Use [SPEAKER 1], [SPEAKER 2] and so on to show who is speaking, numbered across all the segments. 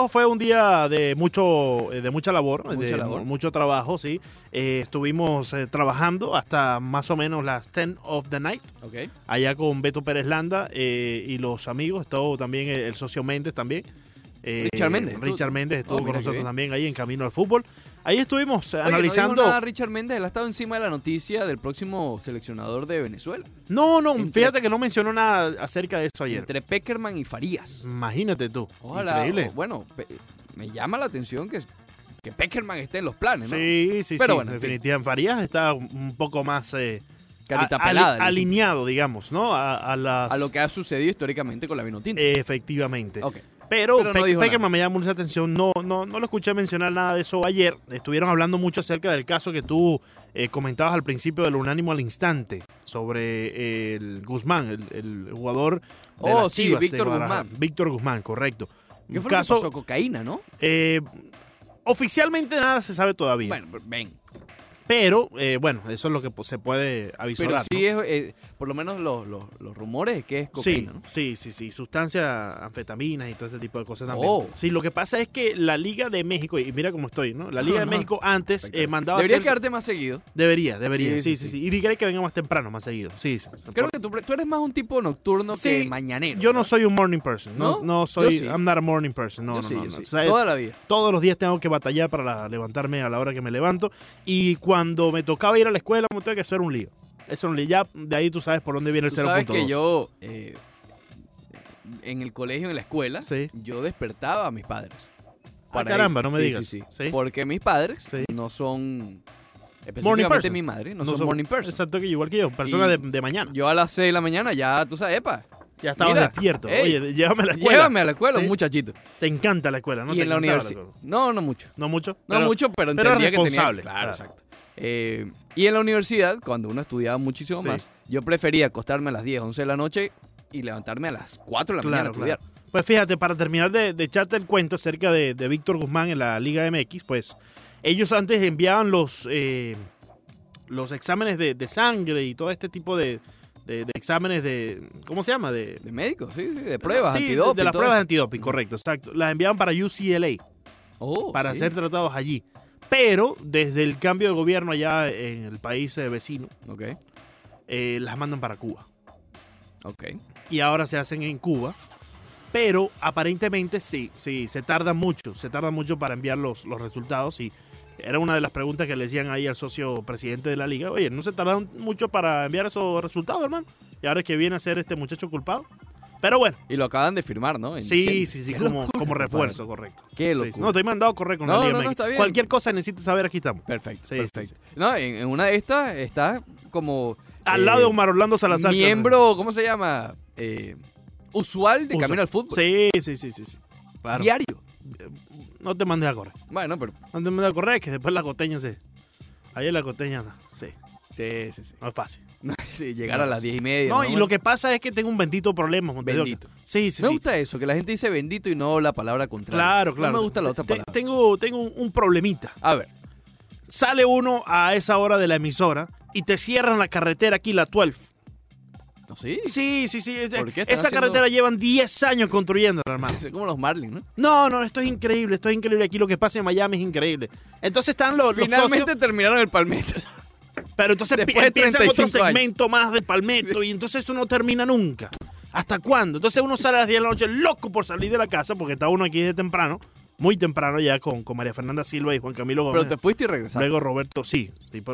[SPEAKER 1] sábado fue un día de mucho eh, de mucha labor,
[SPEAKER 2] Mucha
[SPEAKER 1] de
[SPEAKER 2] labor.
[SPEAKER 1] mu- mucho trabajo, sí. Eh, estuvimos eh, trabajando hasta más o menos las 10 of the night,
[SPEAKER 2] Ok.
[SPEAKER 1] allá con Beto Pérez Landa eh, y los amigos, estuvo también el, el socio Méndez también. Eh,
[SPEAKER 2] Richard Méndez.
[SPEAKER 1] Richard Méndez estuvo
[SPEAKER 2] Oh,
[SPEAKER 1] con nosotros también ahí en Camino al Fútbol. Ahí estuvimos
[SPEAKER 2] Oye,
[SPEAKER 1] analizando.
[SPEAKER 2] No nada Richard Méndez, él ha estado encima de la noticia del próximo seleccionador de Venezuela.
[SPEAKER 1] No, no,
[SPEAKER 2] Entre-
[SPEAKER 1] fíjate que no mencionó nada acerca de eso ayer.
[SPEAKER 2] Entre Peckerman y Farías.
[SPEAKER 1] Imagínate tú.
[SPEAKER 2] Ojalá.
[SPEAKER 1] Increíble.
[SPEAKER 2] o- bueno, me llama la atención que, que Peckerman esté en los planes, ¿no?
[SPEAKER 1] Sí, sí,
[SPEAKER 2] Pero
[SPEAKER 1] sí.
[SPEAKER 2] bueno, en fin.
[SPEAKER 1] definitivamente. Farías está un poco más eh,
[SPEAKER 2] Carita
[SPEAKER 1] a-
[SPEAKER 2] pelada.
[SPEAKER 1] alineado, digamos, ¿no? A, a las.
[SPEAKER 2] a lo que ha sucedido históricamente con la Vinotinto.
[SPEAKER 1] Efectivamente.
[SPEAKER 2] ok.
[SPEAKER 1] Pero,
[SPEAKER 2] Pero no
[SPEAKER 1] Pe-
[SPEAKER 2] dijo
[SPEAKER 1] Peckerman me llama mucha atención. No, no, no lo escuché mencionar nada de eso ayer. Estuvieron hablando mucho acerca del caso que tú eh, comentabas al principio del unánimo al instante sobre eh, el Guzmán, el, el jugador de
[SPEAKER 2] Oh,
[SPEAKER 1] las
[SPEAKER 2] sí,
[SPEAKER 1] Chivas
[SPEAKER 2] Víctor. Guzmán.
[SPEAKER 1] Víctor Guzmán, correcto.
[SPEAKER 2] ¿Qué
[SPEAKER 1] Un
[SPEAKER 2] fue lo que
[SPEAKER 1] caso,
[SPEAKER 2] pasó? Cocaína, ¿no?
[SPEAKER 1] eh, oficialmente nada se sabe todavía.
[SPEAKER 2] Bueno, ven.
[SPEAKER 1] Pero, eh, bueno, eso es lo que se puede avisar.
[SPEAKER 2] Pero sí es, eh, por lo menos los, los, los rumores es que es
[SPEAKER 1] Sí,
[SPEAKER 2] cocaína, ¿no?
[SPEAKER 1] sí, sí, sí, sustancias, anfetaminas y todo este tipo de cosas también.
[SPEAKER 2] Oh.
[SPEAKER 1] Sí, lo que pasa es que la Liga de México, y mira cómo estoy, ¿no? La Liga de. México antes eh, mandaba
[SPEAKER 2] Debería
[SPEAKER 1] hacer-
[SPEAKER 2] quedarte más seguido.
[SPEAKER 1] Debería, debería,
[SPEAKER 2] Sí,
[SPEAKER 1] sí,
[SPEAKER 2] sí,
[SPEAKER 1] sí,
[SPEAKER 2] sí.
[SPEAKER 1] sí. Y diría que venga más temprano, más seguido. Sí, sí.
[SPEAKER 2] Creo que tú, tú eres más un tipo nocturno
[SPEAKER 1] Sí,
[SPEAKER 2] que mañanero.
[SPEAKER 1] Yo no soy un morning person. No,
[SPEAKER 2] ¿No?
[SPEAKER 1] no soy.
[SPEAKER 2] Sí.
[SPEAKER 1] I'm not a morning person. No,
[SPEAKER 2] Yo
[SPEAKER 1] no,
[SPEAKER 2] sí,
[SPEAKER 1] no.
[SPEAKER 2] sí.
[SPEAKER 1] O sea,
[SPEAKER 2] Toda la vida.
[SPEAKER 1] todos los días tengo que batallar para la- levantarme a la hora que me levanto. Y cuando me tocaba ir a la escuela, me tuve que hacer un lío. Eso es lío. Ya de ahí tú sabes por dónde viene el
[SPEAKER 2] Tú
[SPEAKER 1] 0.2.
[SPEAKER 2] sabes que yo, eh, en el colegio, en la escuela,
[SPEAKER 1] Sí.
[SPEAKER 2] yo despertaba a mis padres.
[SPEAKER 1] Ah,
[SPEAKER 2] ir.
[SPEAKER 1] caramba, no me
[SPEAKER 2] Sí,
[SPEAKER 1] digas.
[SPEAKER 2] Sí, sí.
[SPEAKER 1] Sí.
[SPEAKER 2] Porque mis padres no son,
[SPEAKER 1] Morning
[SPEAKER 2] específicamente mi madre, no,
[SPEAKER 1] No
[SPEAKER 2] son
[SPEAKER 1] son-
[SPEAKER 2] morning person.
[SPEAKER 1] Exacto, que igual que yo. Persona
[SPEAKER 2] Y
[SPEAKER 1] de, de mañana.
[SPEAKER 2] Yo a las 6 de la mañana ya, tú sabes, epa,
[SPEAKER 1] Ya estabas
[SPEAKER 2] Mira,
[SPEAKER 1] despierto.
[SPEAKER 2] ey,
[SPEAKER 1] Oye, llévame a la escuela.
[SPEAKER 2] llévame a la escuela, muchachito.
[SPEAKER 1] Te encanta la escuela, ¿no?
[SPEAKER 2] y
[SPEAKER 1] Te
[SPEAKER 2] en la universidad. No, no mucho.
[SPEAKER 1] No mucho.
[SPEAKER 2] No
[SPEAKER 1] pero-
[SPEAKER 2] mucho, pero
[SPEAKER 1] pero
[SPEAKER 2] entendía que tenía... Claro. exacto. Eh, y en la universidad, cuando uno estudiaba muchísimo
[SPEAKER 1] Sí.
[SPEAKER 2] más, yo prefería acostarme a las 10, 11 de la noche y levantarme a las 4 de la mañana a
[SPEAKER 1] Claro,
[SPEAKER 2] estudiar.
[SPEAKER 1] Pues fíjate, para terminar de, de echarte el cuento acerca de, de Víctor Guzmán en la Liga MX, pues ellos antes enviaban los, eh, los exámenes de, de sangre y todo este tipo de, exámenes de. ¿Cómo se llama? De,
[SPEAKER 2] médicos, sí, sí, de pruebas,
[SPEAKER 1] Sí,
[SPEAKER 2] antidoping,
[SPEAKER 1] de las pruebas antidoping, correcto, exacto. Las enviaban para UCLA,
[SPEAKER 2] Oh,
[SPEAKER 1] para
[SPEAKER 2] sí.
[SPEAKER 1] ser tratados allí. Pero desde el cambio de gobierno allá en el país eh, vecino, eh, las mandan para Cuba.
[SPEAKER 2] ok.
[SPEAKER 1] y ahora se hacen en Cuba. Pero aparentemente sí, sí, se tarda mucho, se tarda mucho para enviar los, los resultados y era una de las preguntas que le decían ahí al socio presidente de la liga. Oye, ¿no se tardan mucho para enviar esos resultados, hermano? Y ahora es que viene a ser este muchacho culpado. Pero bueno,
[SPEAKER 2] Y lo acaban de firmar, ¿no? En
[SPEAKER 1] sí,
[SPEAKER 2] diciembre.
[SPEAKER 1] sí, sí, como, como refuerzo, correcto.
[SPEAKER 2] Qué locura.
[SPEAKER 1] sí. No, te he mandado correr con
[SPEAKER 2] No,
[SPEAKER 1] la liga
[SPEAKER 2] no, está bien.
[SPEAKER 1] Cualquier cosa necesitas saber, aquí estamos.
[SPEAKER 2] Perfecto,
[SPEAKER 1] Sí,
[SPEAKER 2] perfecto.
[SPEAKER 1] sí.
[SPEAKER 2] No, en, en una de estas está como...
[SPEAKER 1] Al
[SPEAKER 2] eh,
[SPEAKER 1] lado de Omar Orlando Salazar.
[SPEAKER 2] Miembro, ¿cómo se llama? Eh, usual de
[SPEAKER 1] Usa-
[SPEAKER 2] Camino al Fútbol.
[SPEAKER 1] Sí, sí, sí, sí. sí. Claro.
[SPEAKER 2] Diario.
[SPEAKER 1] No te mandes a correr.
[SPEAKER 2] Bueno, pero...
[SPEAKER 1] No te mandes a correr, que después la coteña se... Ahí en la coteña, sí,
[SPEAKER 2] Sí, sí, sí.
[SPEAKER 1] no es fácil.
[SPEAKER 2] Sí, llegar a las diez y media.
[SPEAKER 1] No, y lo que pasa es que tengo un bendito problema.
[SPEAKER 2] Bendito.
[SPEAKER 1] Sí, sí,
[SPEAKER 2] Me
[SPEAKER 1] sí.
[SPEAKER 2] gusta eso, que la gente dice bendito y no la palabra contraria.
[SPEAKER 1] Claro, claro.
[SPEAKER 2] No me gusta la otra palabra.
[SPEAKER 1] Tengo, tengo un, problemita.
[SPEAKER 2] A ver,
[SPEAKER 1] Sale uno a esa hora de la emisora y te cierran la carretera aquí, la 12.
[SPEAKER 2] ¿no sí?
[SPEAKER 1] Sí, sí, sí.
[SPEAKER 2] ¿Por qué
[SPEAKER 1] Esa
[SPEAKER 2] haciendo-
[SPEAKER 1] carretera llevan 10 años construyéndola, hermano.
[SPEAKER 2] Es como los Marlins, ¿no?
[SPEAKER 1] No, no, esto es increíble, esto es increíble. Aquí lo que pasa en Miami es increíble. Entonces están los, los
[SPEAKER 2] Finalmente
[SPEAKER 1] socios,
[SPEAKER 2] terminaron el Palmetto.
[SPEAKER 1] pero entonces
[SPEAKER 2] después de
[SPEAKER 1] empiezan otro
[SPEAKER 2] 35 años.
[SPEAKER 1] segmento más de Palmetto y entonces eso no termina nunca. ¿Hasta cuándo? Entonces uno sale a las 10 de la noche loco por salir de la casa porque está uno aquí de temprano, muy temprano ya con, con María Fernanda Silva y Juan Camilo Gómez.
[SPEAKER 2] Pero te fuiste y regresaste.
[SPEAKER 1] Luego Roberto, sí,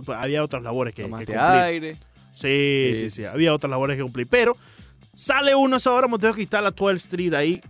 [SPEAKER 1] había otras labores que, que cumplir.
[SPEAKER 2] aire.
[SPEAKER 1] Sí,
[SPEAKER 2] Sí,
[SPEAKER 1] sí, había otras labores que cumplir. Pero sale uno a esa hora, Monteo que está la 12 Street ahí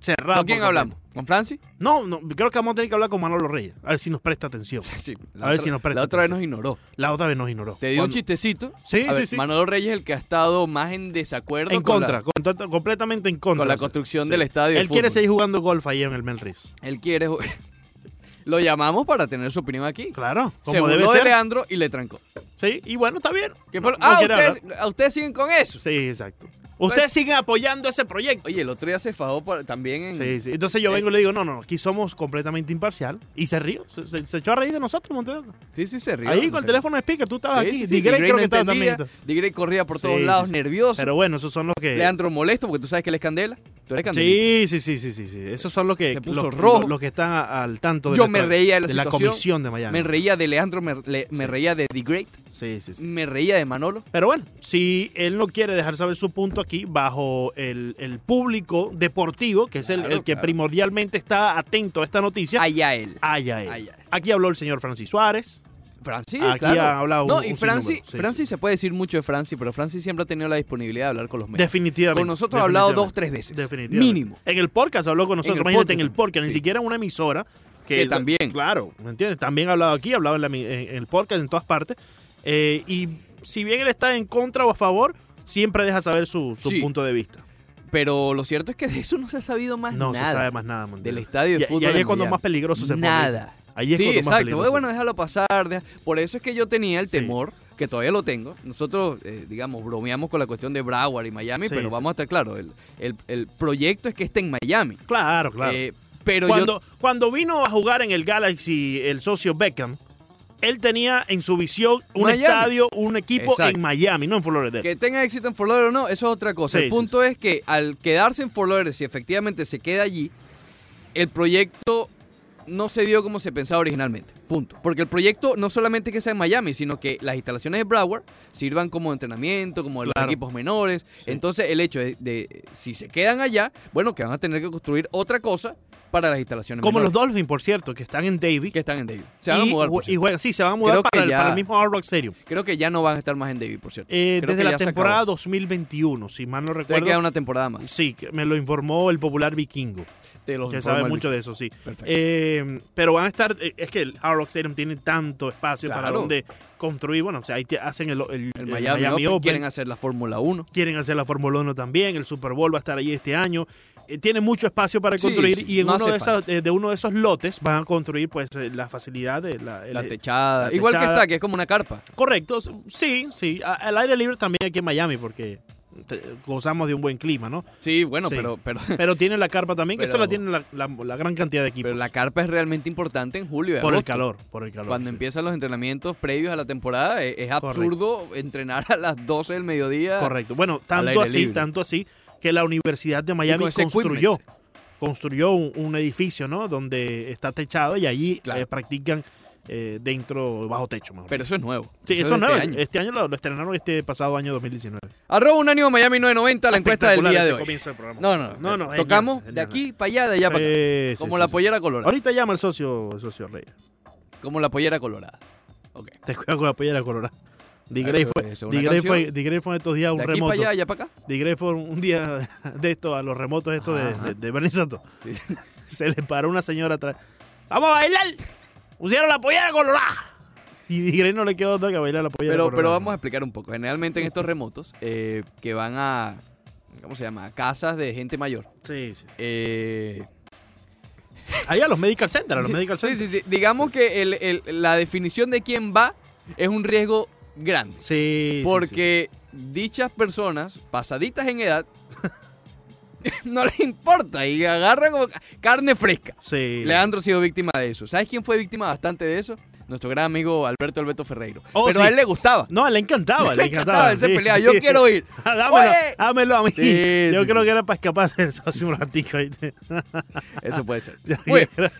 [SPEAKER 1] cerrado.
[SPEAKER 2] ¿Con quién hablamos? ¿Con Francis?
[SPEAKER 1] No, no, creo que vamos a tener que hablar con Manolo Reyes, a ver si nos presta atención.
[SPEAKER 2] Sí.
[SPEAKER 1] A ver si nos presta
[SPEAKER 2] La otra vez nos ignoró.
[SPEAKER 1] La otra vez nos ignoró.
[SPEAKER 2] Te dio un chistecito.
[SPEAKER 1] Sí,
[SPEAKER 2] A
[SPEAKER 1] sí,
[SPEAKER 2] ver,
[SPEAKER 1] sí.
[SPEAKER 2] Manolo Reyes es el que ha estado más en desacuerdo
[SPEAKER 1] En
[SPEAKER 2] con
[SPEAKER 1] contra,
[SPEAKER 2] la,
[SPEAKER 1] con- completamente en contra.
[SPEAKER 2] con la construcción
[SPEAKER 1] Sí.
[SPEAKER 2] del estadio. de
[SPEAKER 1] Él quiere seguir jugando golf ahí en el Melris.
[SPEAKER 2] Él quiere. Lo llamamos para tener su opinión aquí.
[SPEAKER 1] Claro,
[SPEAKER 2] Se
[SPEAKER 1] como debe
[SPEAKER 2] burló de. Leandro y le trancó.
[SPEAKER 1] Sí, y bueno, está bien.
[SPEAKER 2] ¿Qué
[SPEAKER 1] No-
[SPEAKER 2] ah, ustedes, ah, ustedes siguen con eso.
[SPEAKER 1] Sí, exacto. Ustedes
[SPEAKER 2] Pues-
[SPEAKER 1] siguen apoyando ese proyecto.
[SPEAKER 2] Oye, el otro día se fajó por- también en.
[SPEAKER 1] Sí, sí. Entonces yo
[SPEAKER 2] Eh.
[SPEAKER 1] vengo y le digo, no, no, aquí somos completamente imparcial. Y se rió, se, se- se echó a reír de nosotros, Monteo.
[SPEAKER 2] Sí, sí, se rió.
[SPEAKER 1] Ahí con el teléfono de speaker, tú estabas
[SPEAKER 2] Sí,
[SPEAKER 1] aquí.
[SPEAKER 2] sí, sí,
[SPEAKER 1] Digrey
[SPEAKER 2] Digrey
[SPEAKER 1] creo
[SPEAKER 2] no
[SPEAKER 1] que estaba
[SPEAKER 2] entendía,
[SPEAKER 1] también.
[SPEAKER 2] Corría por todos lados, nervioso.
[SPEAKER 1] Pero bueno, esos son los que...
[SPEAKER 2] Leandro molesto porque tú sabes que él es candela. Tú eres candelita.
[SPEAKER 1] Sí, sí, sí, sí, sí. Esos son los que,
[SPEAKER 2] Se puso
[SPEAKER 1] los,
[SPEAKER 2] rojo.
[SPEAKER 1] los que están al tanto de,
[SPEAKER 2] Yo
[SPEAKER 1] la,
[SPEAKER 2] me reía de la
[SPEAKER 1] de la comisión de Miami.
[SPEAKER 2] Me reía de Leandro, me, me reía de The Great,
[SPEAKER 1] Sí, sí, sí.
[SPEAKER 2] me reía de Manolo.
[SPEAKER 1] Pero bueno, si él no quiere dejar saber su punto aquí, bajo el, el público deportivo, que es el,
[SPEAKER 2] Claro,
[SPEAKER 1] el que
[SPEAKER 2] claro.
[SPEAKER 1] primordialmente está atento a esta noticia,
[SPEAKER 2] Allá él.
[SPEAKER 1] allá él.
[SPEAKER 2] Allá él.
[SPEAKER 1] Aquí habló el señor Francis Suárez.
[SPEAKER 2] Francis,
[SPEAKER 1] Aquí
[SPEAKER 2] claro.
[SPEAKER 1] ha hablado
[SPEAKER 2] No,
[SPEAKER 1] un-
[SPEAKER 2] y Francis.
[SPEAKER 1] Sí,
[SPEAKER 2] Francis se puede decir mucho de Francis, pero Francis siempre ha tenido la disponibilidad de hablar con los medios.
[SPEAKER 1] Definitivamente.
[SPEAKER 2] Con nosotros ha hablado dos, tres veces.
[SPEAKER 1] Definitivamente.
[SPEAKER 2] Mínimo.
[SPEAKER 1] En el podcast habló con nosotros.
[SPEAKER 2] el
[SPEAKER 1] Imagínate,
[SPEAKER 2] podcast
[SPEAKER 1] en el podcast, ni siquiera en una emisora. Que,
[SPEAKER 2] Que también.
[SPEAKER 1] Claro, ¿me entiendes? También ha hablado aquí, ha hablado en, la en- en el podcast, en todas partes. Eh, y si bien él está en contra o a favor, siempre deja saber su, su
[SPEAKER 2] Sí.
[SPEAKER 1] punto de vista.
[SPEAKER 2] Pero lo cierto es que de eso no se ha sabido más
[SPEAKER 1] No
[SPEAKER 2] nada.
[SPEAKER 1] se sabe más nada, Montero.
[SPEAKER 2] Del estadio de
[SPEAKER 1] Y-
[SPEAKER 2] fútbol
[SPEAKER 1] Y ahí es cuando más peligroso se pone.
[SPEAKER 2] Nada.
[SPEAKER 1] Ahí es
[SPEAKER 2] sí,
[SPEAKER 1] cuando más
[SPEAKER 2] exacto.
[SPEAKER 1] peligroso.
[SPEAKER 2] Bueno, déjalo pasar. deja- Por eso es que yo tenía el
[SPEAKER 1] Sí.
[SPEAKER 2] temor, que todavía lo tengo. Nosotros, eh, digamos, bromeamos con la cuestión de Broward y Miami,
[SPEAKER 1] Sí,
[SPEAKER 2] pero vamos a estar claros. El, el- el proyecto es que esté en Miami.
[SPEAKER 1] Claro, claro.
[SPEAKER 2] Eh, pero
[SPEAKER 1] cuando, cuando vino a jugar en el Galaxy el socio Beckham, él tenía en su visión un
[SPEAKER 2] Miami.
[SPEAKER 1] estadio, un equipo
[SPEAKER 2] Exacto.
[SPEAKER 1] en Miami, no en Florida.
[SPEAKER 2] yo, que tenga éxito en Fort Lauderdale o no, eso es otra cosa.
[SPEAKER 1] Sí,
[SPEAKER 2] el
[SPEAKER 1] sí,
[SPEAKER 2] punto es que al quedarse en Fort Lauderdale, si efectivamente se queda allí, el proyecto no se dio como se pensaba originalmente. Punto. Porque el proyecto no solamente que sea en Miami, sino que las instalaciones de Broward sirvan como entrenamiento, como de los equipos menores. Entonces, el hecho de, de- si se quedan allá, bueno, que van a tener que construir otra cosa para las instalaciones
[SPEAKER 1] Como los Dolphins, por cierto, que están en Davis.
[SPEAKER 2] que están en David. Se van a
[SPEAKER 1] y,
[SPEAKER 2] mudar, por
[SPEAKER 1] y
[SPEAKER 2] cierto.
[SPEAKER 1] juegan- sí, se van a mudar para el,
[SPEAKER 2] ya-
[SPEAKER 1] para el mismo Hard Rock Stadium.
[SPEAKER 2] Creo que ya no van a estar más en David, por cierto.
[SPEAKER 1] Eh, desde la temporada
[SPEAKER 2] acabó.
[SPEAKER 1] 2021, si mal no recuerdo.
[SPEAKER 2] queda una temporada más.
[SPEAKER 1] Sí, me lo informó el popular vikingo,
[SPEAKER 2] Te los
[SPEAKER 1] que sabe mucho de eso, sí.
[SPEAKER 2] Perfecto.
[SPEAKER 1] Eh, pero van a estar, eh, es que el Hard Rock Stadium tiene tanto espacio para donde construir, bueno, o sea, ahí te hacen el, el-
[SPEAKER 2] el
[SPEAKER 1] el
[SPEAKER 2] Miami, Open,
[SPEAKER 1] Open,
[SPEAKER 2] quieren hacer la Fórmula 1.
[SPEAKER 1] quieren hacer la Fórmula 1 también, el Super Bowl va a estar ahí este año. Eh, tiene mucho espacio para construir
[SPEAKER 2] sí,
[SPEAKER 1] y en
[SPEAKER 2] no
[SPEAKER 1] uno de, esos, eh, de uno de esos lotes van a construir pues la facilidad de la,
[SPEAKER 2] La techada.
[SPEAKER 1] la
[SPEAKER 2] Igual que
[SPEAKER 1] techada.
[SPEAKER 2] está, que es como una carpa.
[SPEAKER 1] Correcto, sí, sí. Al aire libre también aquí en Miami porque gozamos de un buen clima, ¿no?
[SPEAKER 2] Sí, bueno,
[SPEAKER 1] Sí.
[SPEAKER 2] pero, pero,
[SPEAKER 1] Pero tiene la carpa también, que eso la tiene la, la- la gran cantidad de equipos.
[SPEAKER 2] pero la carpa es realmente importante en julio
[SPEAKER 1] por el calor, por el calor.
[SPEAKER 2] Cuando
[SPEAKER 1] sí.
[SPEAKER 2] empiezan los entrenamientos previos a la temporada, es, es absurdo entrenar a las 12 del mediodía.
[SPEAKER 1] Correcto. Bueno, tanto así,
[SPEAKER 2] libre.
[SPEAKER 1] tanto así que la Universidad de Miami construyó,
[SPEAKER 2] equipment.
[SPEAKER 1] construyó un, un edificio, ¿no? Donde está techado y allí
[SPEAKER 2] Claro.
[SPEAKER 1] eh, practican eh, dentro, bajo techo, mejor.
[SPEAKER 2] Pero eso es nuevo.
[SPEAKER 1] sí,
[SPEAKER 2] es
[SPEAKER 1] eso
[SPEAKER 2] de
[SPEAKER 1] es nuevo.
[SPEAKER 2] este año.
[SPEAKER 1] Este año lo, lo estrenaron este pasado año 2019.
[SPEAKER 2] Arroba Unánimo Miami 990, la encuesta del día de
[SPEAKER 1] este
[SPEAKER 2] hoy.
[SPEAKER 1] comienzo del programa.
[SPEAKER 2] No, no,
[SPEAKER 1] No, no, genial,
[SPEAKER 2] Tocamos de aquí para allá, de allá para acá.
[SPEAKER 1] Sí,
[SPEAKER 2] Como la pollera colorada.
[SPEAKER 1] Ahorita llama el socio, el socio Rey.
[SPEAKER 2] Como la pollera colorada. Ok.
[SPEAKER 1] Te cuidas con la pollera colorada. Di
[SPEAKER 2] Eso
[SPEAKER 1] Grey
[SPEAKER 2] es
[SPEAKER 1] fue, fue, Grey fue estos días un
[SPEAKER 2] De aquí
[SPEAKER 1] remoto.
[SPEAKER 2] para allá, allá para acá.
[SPEAKER 1] Di Grey fue un día de esto a los remotos estos de, de, de Bernie Santos.
[SPEAKER 2] Sí.
[SPEAKER 1] Se le paró una señora atrás. ¡Vamos a bailar! Pusieron la pollera colorada. Y Grey no le quedó otra que bailar la pollera
[SPEAKER 2] Pero,
[SPEAKER 1] colorada.
[SPEAKER 2] pero vamos a explicar un poco. Generalmente en estos remotos eh, que van a, ¿cómo se llama? A casas de gente mayor.
[SPEAKER 1] Sí, sí.
[SPEAKER 2] Eh,
[SPEAKER 1] Ahí a los medical centers, a los medical
[SPEAKER 2] sí,
[SPEAKER 1] centers.
[SPEAKER 2] sí, sí. Digamos que el- el- la definición de quién va es un riesgo grande.
[SPEAKER 1] Sí, sí, sí.
[SPEAKER 2] Porque dichas personas, pasaditas en edad, no les importa y agarran como ca- carne fresca.
[SPEAKER 1] Sí.
[SPEAKER 2] Leandro ha sido víctima de eso. ¿Sabes quién fue víctima bastante de eso? Nuestro gran amigo Alberto Alberto Ferreiro.
[SPEAKER 1] Oh,
[SPEAKER 2] Pero
[SPEAKER 1] sí.
[SPEAKER 2] a él le gustaba.
[SPEAKER 1] No, le encantaba, le
[SPEAKER 2] Le
[SPEAKER 1] encantaba.
[SPEAKER 2] encantaba, él se
[SPEAKER 1] sí,
[SPEAKER 2] peleaba. Yo quiero ir.
[SPEAKER 1] dámelo, dámelo a mí. Yo creo que era para escaparse del socio un ratico.
[SPEAKER 2] Eso puede ser. Muy bien.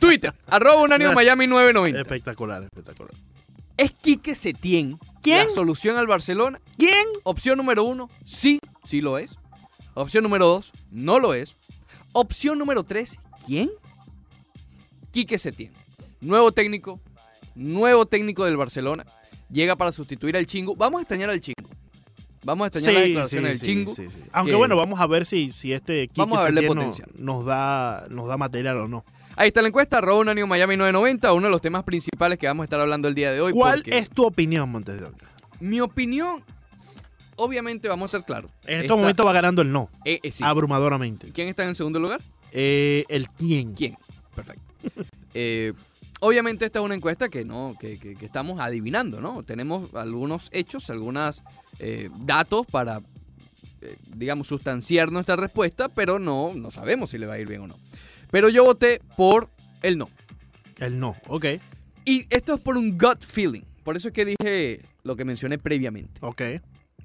[SPEAKER 2] Twitter, arroba unánimo Miami 990.
[SPEAKER 1] espectacular, espectacular.
[SPEAKER 2] ¿Es Quique Setién
[SPEAKER 1] ¿Quién?
[SPEAKER 2] la solución al Barcelona?
[SPEAKER 1] ¿Quién?
[SPEAKER 2] Opción número uno, sí, sí lo es. Opción número dos, no lo es. Opción número tres, ¿quién? Quique Setién. Nuevo técnico, nuevo técnico del Barcelona. Llega para sustituir al Chingo. Vamos a extrañar al Chingo. Vamos a extrañar las declaraciones del Chingo.
[SPEAKER 1] sí, sí. Aunque
[SPEAKER 2] que-
[SPEAKER 1] bueno, vamos a ver si, si este Quique
[SPEAKER 2] Vamos a verle
[SPEAKER 1] Setién no-
[SPEAKER 2] potencial.
[SPEAKER 1] nos, da, nos da material o no.
[SPEAKER 2] Ahí está la encuesta, arroba unánimo Miami 990, uno de los temas principales que vamos a estar hablando el día de hoy.
[SPEAKER 1] ¿Cuál
[SPEAKER 2] porque
[SPEAKER 1] es tu opinión, Montes de Oca?
[SPEAKER 2] Mi opinión, obviamente vamos a ser claros.
[SPEAKER 1] En este
[SPEAKER 2] Esta-
[SPEAKER 1] momento va ganando el no,
[SPEAKER 2] eh, eh, sí.
[SPEAKER 1] abrumadoramente.
[SPEAKER 2] ¿Quién está en el segundo lugar?
[SPEAKER 1] Eh, el quién.
[SPEAKER 2] ¿Quién? Perfecto. Obviamente esta es una encuesta que no, que, que- que estamos adivinando, ¿no? Tenemos algunos hechos, algunos datos para, digamos, sustanciar nuestra respuesta, pero no, no sabemos si le va a ir bien o no. Pero yo voté por el no.
[SPEAKER 1] El no, ok,
[SPEAKER 2] Y esto es por un gut feeling. Por eso es que dije lo que mencioné previamente.
[SPEAKER 1] ok.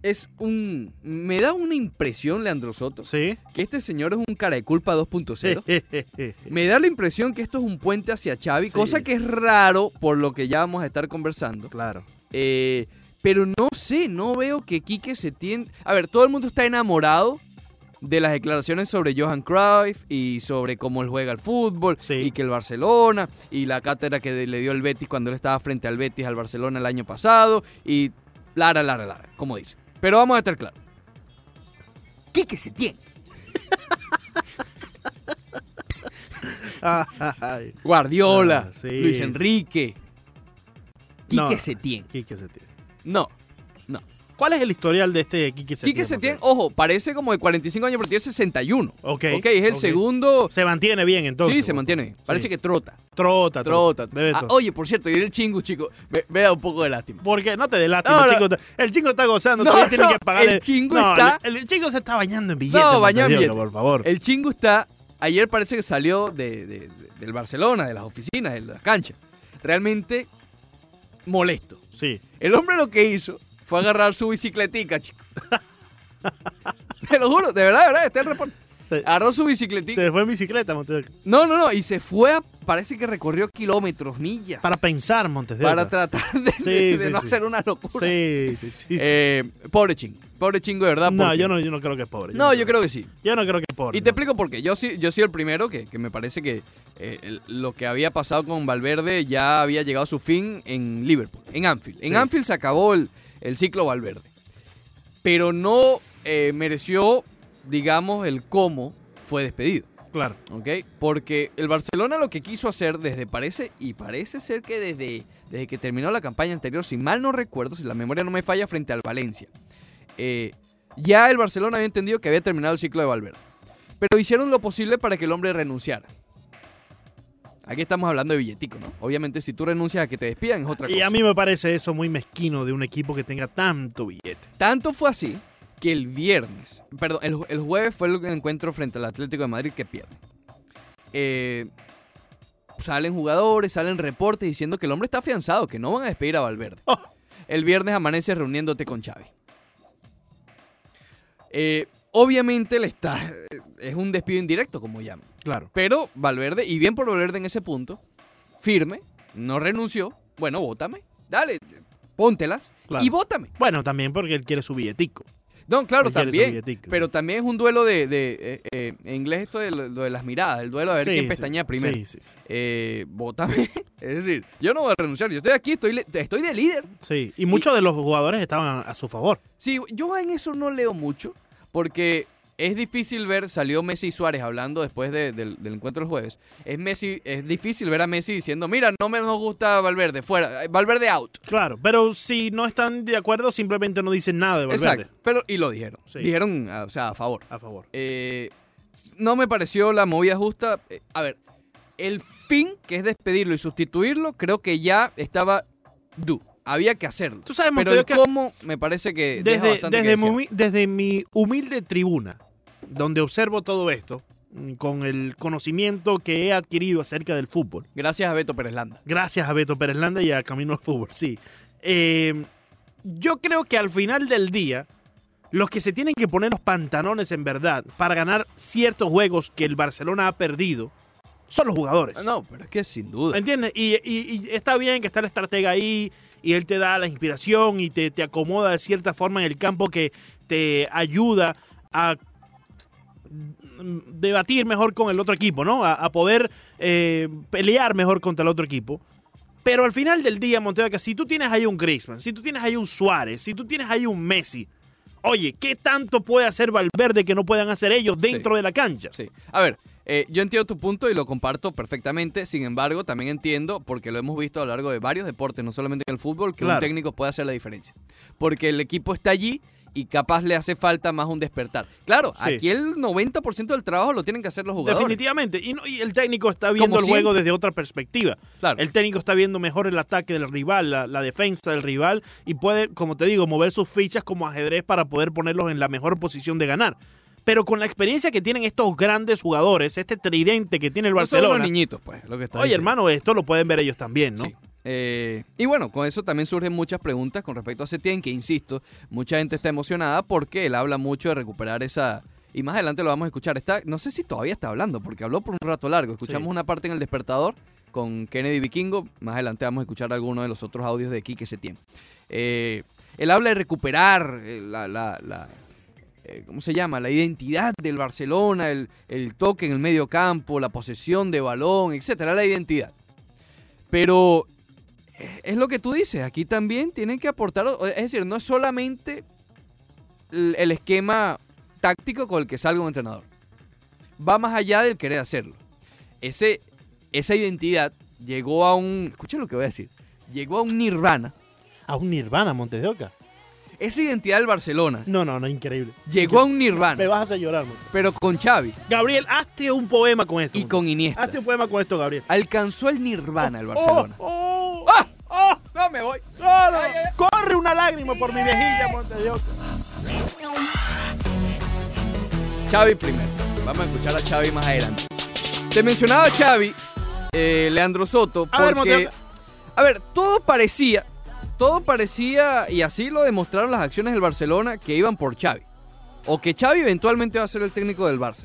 [SPEAKER 2] Es un... Me da una impresión, Leandro Soto,
[SPEAKER 1] Sí.
[SPEAKER 2] que este señor es un cara de culpa 2.0. Me da la impresión que esto es un puente hacia Xavi,
[SPEAKER 1] Sí.
[SPEAKER 2] cosa que es raro por lo que ya vamos a estar conversando.
[SPEAKER 1] claro.
[SPEAKER 2] Eh, pero no sé, no veo que Quique se tiene... A ver, todo el mundo está enamorado de las declaraciones sobre Johan Cruyff y sobre cómo él juega al fútbol
[SPEAKER 1] Sí.
[SPEAKER 2] y que el Barcelona y la cátedra que le dio el Betis cuando él estaba frente al Betis al Barcelona el año pasado y lara, lara, lara, como dice. Pero vamos a estar claros. Quique se tiene. Guardiola,
[SPEAKER 1] Ah, sí.
[SPEAKER 2] Luis Enrique. Quique
[SPEAKER 1] No.
[SPEAKER 2] Setién.
[SPEAKER 1] Quique Setién.
[SPEAKER 2] No, no.
[SPEAKER 1] ¿Cuál es el historial de este Quique Setién?
[SPEAKER 2] Quique Setién, ojo, parece como de 45 años, pero tiene 61.
[SPEAKER 1] Ok.
[SPEAKER 2] Ok, es el segundo.
[SPEAKER 1] Se mantiene bien entonces.
[SPEAKER 2] sí, se mantiene bien. Parece
[SPEAKER 1] Sí.
[SPEAKER 2] que trota.
[SPEAKER 1] Trota,
[SPEAKER 2] Trota.
[SPEAKER 1] Debe
[SPEAKER 2] Ah, oye, por cierto, y el chingu, chico, me, me da un poco de lástima.
[SPEAKER 1] Porque no te dé lástima,
[SPEAKER 2] No,
[SPEAKER 1] el,
[SPEAKER 2] no.
[SPEAKER 1] chingo está, el chingo está gozando,
[SPEAKER 2] No,
[SPEAKER 1] todavía tiene que pagarle.
[SPEAKER 2] el chingo está-
[SPEAKER 1] El, el chingo se está bañando en billetes.
[SPEAKER 2] No, bañado en billetes.
[SPEAKER 1] por favor.
[SPEAKER 2] El chingu está. Ayer parece que salió de, de- de- del Barcelona, de las oficinas, de las canchas. Realmente molesto.
[SPEAKER 1] Sí.
[SPEAKER 2] El hombre lo que hizo fue agarrar su bicicletica, chico. Te lo juro, de verdad, de verdad, está el reporte.
[SPEAKER 1] Se,
[SPEAKER 2] Agarró su bicicletica.
[SPEAKER 1] se fue en bicicleta, Montes.
[SPEAKER 2] No, no, no, y se fue a. Parece que recorrió kilómetros, millas.
[SPEAKER 1] Para pensar, Montes de
[SPEAKER 2] para tratar de,
[SPEAKER 1] Sí,
[SPEAKER 2] de- de
[SPEAKER 1] sí,
[SPEAKER 2] no
[SPEAKER 1] sí.
[SPEAKER 2] hacer una locura.
[SPEAKER 1] Sí, sí, sí.
[SPEAKER 2] Eh, pobre chingo. Pobre chingo, de verdad.
[SPEAKER 1] no, yo no, yo no creo que es pobre.
[SPEAKER 2] No, yo creo que sí.
[SPEAKER 1] Yo no creo que es pobre.
[SPEAKER 2] Y te
[SPEAKER 1] no.
[SPEAKER 2] explico por qué. Yo sí, yo soy el primero que, que me parece que eh, el- lo que había pasado con Valverde ya había llegado a su fin en Liverpool, en Anfield. En. Anfield se acabó el, el ciclo Valverde. Pero no eh, mereció, digamos, el cómo fue despedido.
[SPEAKER 1] Claro.
[SPEAKER 2] ¿ok? Porque el Barcelona lo que quiso hacer desde parece, y parece ser que desde, desde que terminó la campaña anterior, si mal no recuerdo, si la memoria no me falla, frente al Valencia, eh, ya el Barcelona había entendido que había terminado el ciclo de Valverde. Pero hicieron lo posible para que el hombre renunciara. Aquí estamos hablando de billetico, ¿no? Obviamente si tú renuncias a que te despidan es otra cosa.
[SPEAKER 1] Y a mí me parece eso muy mezquino de un equipo que tenga tanto billete.
[SPEAKER 2] Tanto fue así que el viernes, perdón, el, el jueves fue el encuentro frente al Atlético de Madrid que pierde. Eh, salen jugadores, salen reportes diciendo que el hombre está afianzado, que no van a despedir a Valverde.
[SPEAKER 1] Oh.
[SPEAKER 2] El viernes amanece reuniéndote con Xavi. Eh, obviamente le está, es un despido indirecto, como llaman.
[SPEAKER 1] Claro.
[SPEAKER 2] Pero Valverde, y bien por Valverde en ese punto, firme, no renunció. Bueno, vótame, dale, póntelas
[SPEAKER 1] Claro.
[SPEAKER 2] y vótame.
[SPEAKER 1] Bueno, también porque él quiere su billetico.
[SPEAKER 2] No, claro,
[SPEAKER 1] Él
[SPEAKER 2] también. Pero también es un duelo de, de, eh, eh, en inglés esto de lo, de las miradas, el duelo de ver
[SPEAKER 1] Sí,
[SPEAKER 2] quién
[SPEAKER 1] sí,
[SPEAKER 2] pestañea primero.
[SPEAKER 1] Sí, sí.
[SPEAKER 2] Eh, bótame. Es decir, yo no voy a renunciar, yo estoy aquí, estoy, estoy de líder.
[SPEAKER 1] Sí, y muchos de los jugadores estaban a su favor.
[SPEAKER 2] Sí, yo en eso no leo mucho, porque es difícil ver, salió Messi y Suárez hablando después de- del, del encuentro del jueves, es Messi, es difícil ver a Messi diciendo, mira, no me nos gusta Valverde, fuera, eh, Valverde out.
[SPEAKER 1] Claro, pero si no están de acuerdo, simplemente no dicen nada de Valverde.
[SPEAKER 2] Exacto, pero, y lo dijeron,
[SPEAKER 1] Sí.
[SPEAKER 2] dijeron, ah, o sea, a favor.
[SPEAKER 1] A favor.
[SPEAKER 2] Eh, no me pareció la movida justa. Eh, a ver, el fin, que es despedirlo y sustituirlo, creo que ya estaba due. Había que hacerlo.
[SPEAKER 1] Tú sabes,
[SPEAKER 2] Pero el
[SPEAKER 1] Montevideo, que
[SPEAKER 2] cómo me parece que
[SPEAKER 1] desde,
[SPEAKER 2] que
[SPEAKER 1] desde, mi, desde mi humilde tribuna, donde observo todo esto, con el conocimiento que he adquirido acerca del fútbol,
[SPEAKER 2] Gracias a Beto Pérez Landa.
[SPEAKER 1] gracias a Beto Pérez Landa y a Camino al Fútbol, sí. Eh, yo creo que al final del día, los que se tienen que poner los pantalones en verdad para ganar ciertos juegos que el Barcelona ha perdido son los jugadores.
[SPEAKER 2] No, pero es que sin duda.
[SPEAKER 1] ¿Entiendes? Y, y- y está bien que está el estratega ahí y él te da la inspiración y te, te acomoda de cierta forma en el campo que te ayuda a debatir mejor con el otro equipo, ¿no? A, a poder eh, pelear mejor contra el otro equipo. Pero al final del día, Monteo, que si tú tienes ahí un Griezmann, si tú tienes ahí un Suárez, si tú tienes ahí un Messi, oye, ¿qué tanto puede hacer Valverde que no puedan hacer ellos dentro
[SPEAKER 2] Sí.
[SPEAKER 1] de la cancha?
[SPEAKER 2] Sí. A ver, eh, yo entiendo tu punto y lo comparto perfectamente. Sin embargo, también entiendo, porque lo hemos visto a lo largo de varios deportes, no solamente en el fútbol, que
[SPEAKER 1] Claro.
[SPEAKER 2] un técnico puede hacer la diferencia. Porque el equipo está allí y capaz le hace falta más un despertar. Claro,
[SPEAKER 1] Sí.
[SPEAKER 2] aquí el 90% del trabajo lo tienen que hacer los jugadores.
[SPEAKER 1] Definitivamente. Y, no- y el técnico está viendo el
[SPEAKER 2] siempre.
[SPEAKER 1] juego desde otra perspectiva.
[SPEAKER 2] Claro.
[SPEAKER 1] El técnico está viendo mejor el ataque del rival, la, la defensa del rival y puede, como te digo, mover sus fichas como ajedrez para poder ponerlos en la mejor posición de ganar. Pero con la experiencia que tienen estos grandes jugadores, este tridente que tiene el
[SPEAKER 2] No son
[SPEAKER 1] Barcelona,
[SPEAKER 2] niñitos, pues, lo que está
[SPEAKER 1] oye
[SPEAKER 2] diciendo.
[SPEAKER 1] hermano, esto lo pueden ver ellos también, ¿no?
[SPEAKER 2] Sí. Eh, y bueno, con eso también surgen muchas preguntas con respecto a Setién, que insisto, mucha gente está emocionada porque él habla mucho de recuperar esa... Y más adelante lo vamos a escuchar. Está, no sé si todavía está hablando, porque habló por un rato largo. Escuchamos
[SPEAKER 1] Sí.
[SPEAKER 2] una parte en el despertador con Kennedy Vikingo. Más adelante vamos a escuchar algunos de los otros audios de Quique Setién. Eh, él habla de recuperar eh, la, la- la- eh, ¿cómo se llama? La identidad del Barcelona, el, el toque en el medio campo, la posesión de balón, etcétera, la identidad. Pero es lo que tú dices, aquí también tienen que aportar, es decir, no es solamente el, esquema táctico con el que salga un entrenador. Va más allá del querer hacerlo. Ese, esa identidad llegó a un, escuchen lo que voy a decir, llegó a un nirvana.
[SPEAKER 1] A un Nirvana, Montes de Oca.
[SPEAKER 2] Esa identidad del Barcelona
[SPEAKER 1] No, no, no, increíble.
[SPEAKER 2] llegó a un
[SPEAKER 1] Me
[SPEAKER 2] nirvana,
[SPEAKER 1] vas a hacer llorar, Montes.
[SPEAKER 2] pero con Xavi
[SPEAKER 1] Gabriel, hazte un poema con esto.
[SPEAKER 2] y
[SPEAKER 1] Montes.
[SPEAKER 2] con Iniesta.
[SPEAKER 1] Hazte un poema con esto, Gabriel.
[SPEAKER 2] Alcanzó el nirvana el Barcelona.
[SPEAKER 1] Oh, oh,
[SPEAKER 2] ¡Ah!
[SPEAKER 1] oh,
[SPEAKER 2] No me voy.
[SPEAKER 1] no, no. Corre una lágrima por mi mejilla, Montes de Oca.
[SPEAKER 2] Xavi primero. Vamos a escuchar a Xavi más adelante. Te mencionaba a Xavi, eh, Leandro Soto,
[SPEAKER 1] A ver,
[SPEAKER 2] porque... A ver, todo parecía, todo parecía, y así lo demostraron las acciones del Barcelona, que iban por Xavi. O que Xavi eventualmente va a ser el técnico del Barça.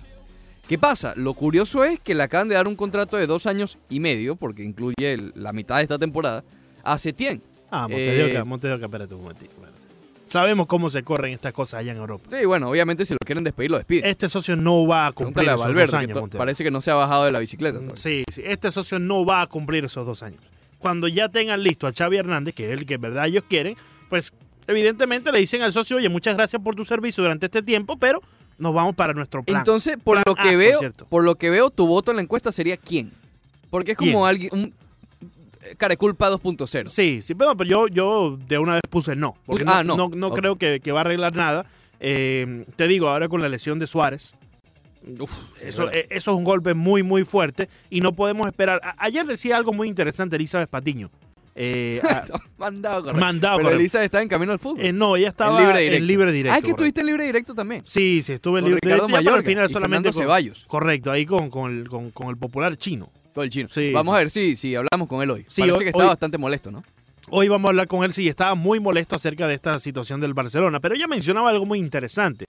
[SPEAKER 2] ¿Qué pasa? Lo curioso es que le acaban de dar un contrato de dos años y medio, porque incluye el- la mitad de esta temporada, a Setién.
[SPEAKER 1] Ah, Montes
[SPEAKER 2] Eh,
[SPEAKER 1] de Oca, Montes de Oca, espérate un momentito. espérate. Sabemos cómo se corren estas cosas allá en Europa.
[SPEAKER 2] Sí, bueno, obviamente si lo quieren despedir, lo despiden.
[SPEAKER 1] Este socio no va a cumplir esos
[SPEAKER 2] Valverde,
[SPEAKER 1] dos años,
[SPEAKER 2] parece que no se ha bajado de la bicicleta.
[SPEAKER 1] Sí, sí, este socio no va a cumplir esos dos años. Cuando ya tengan listo a Xavi Hernández, que es el que en verdad ellos quieren, pues evidentemente le dicen al socio, oye, muchas gracias por tu servicio durante este tiempo, pero nos vamos para nuestro plan.
[SPEAKER 2] Entonces, por
[SPEAKER 1] Plan
[SPEAKER 2] lo que veo, por lo que veo, tu voto en la encuesta sería quién. Porque es como
[SPEAKER 1] ¿Quién?
[SPEAKER 2] alguien, un careculpa 2.0.
[SPEAKER 1] sí, sí, pero, pero yo, yo de una vez puse no. Porque
[SPEAKER 2] ah,
[SPEAKER 1] no,
[SPEAKER 2] no.
[SPEAKER 1] no, creo que, que va a arreglar nada. Eh, te digo, ahora con la lesión de Suárez,
[SPEAKER 2] Uf,
[SPEAKER 1] Eso,
[SPEAKER 2] es
[SPEAKER 1] eh, eso es un golpe muy, muy fuerte y no podemos esperar. Ayer decía algo muy interesante Elizabeth Patiño. Eh, a-
[SPEAKER 2] mandado correr.
[SPEAKER 1] mandado
[SPEAKER 2] Pero
[SPEAKER 1] correr.
[SPEAKER 2] Elisa está en camino al fútbol.
[SPEAKER 1] eh, no, ella estaba
[SPEAKER 2] en libre directo.
[SPEAKER 1] en libre directo.
[SPEAKER 2] Ah, es que
[SPEAKER 1] correcto.
[SPEAKER 2] estuviste en libre directo también.
[SPEAKER 1] Sí, sí, estuve en
[SPEAKER 2] Con
[SPEAKER 1] libre
[SPEAKER 2] Ricardo
[SPEAKER 1] directo. pero al final
[SPEAKER 2] y
[SPEAKER 1] solamente con-
[SPEAKER 2] Ceballos.
[SPEAKER 1] Correcto, ahí con, con, el, con, con el popular chino.
[SPEAKER 2] Todo el chino.
[SPEAKER 1] Sí,
[SPEAKER 2] Vamos
[SPEAKER 1] sí.
[SPEAKER 2] a ver si, si hablamos con él hoy.
[SPEAKER 1] Sí,
[SPEAKER 2] Parece
[SPEAKER 1] hoy-
[SPEAKER 2] que está
[SPEAKER 1] hoy-
[SPEAKER 2] bastante molesto, ¿no?
[SPEAKER 1] Hoy vamos a hablar con él, sí, estaba muy molesto acerca de esta situación del Barcelona, pero ella mencionaba algo muy interesante.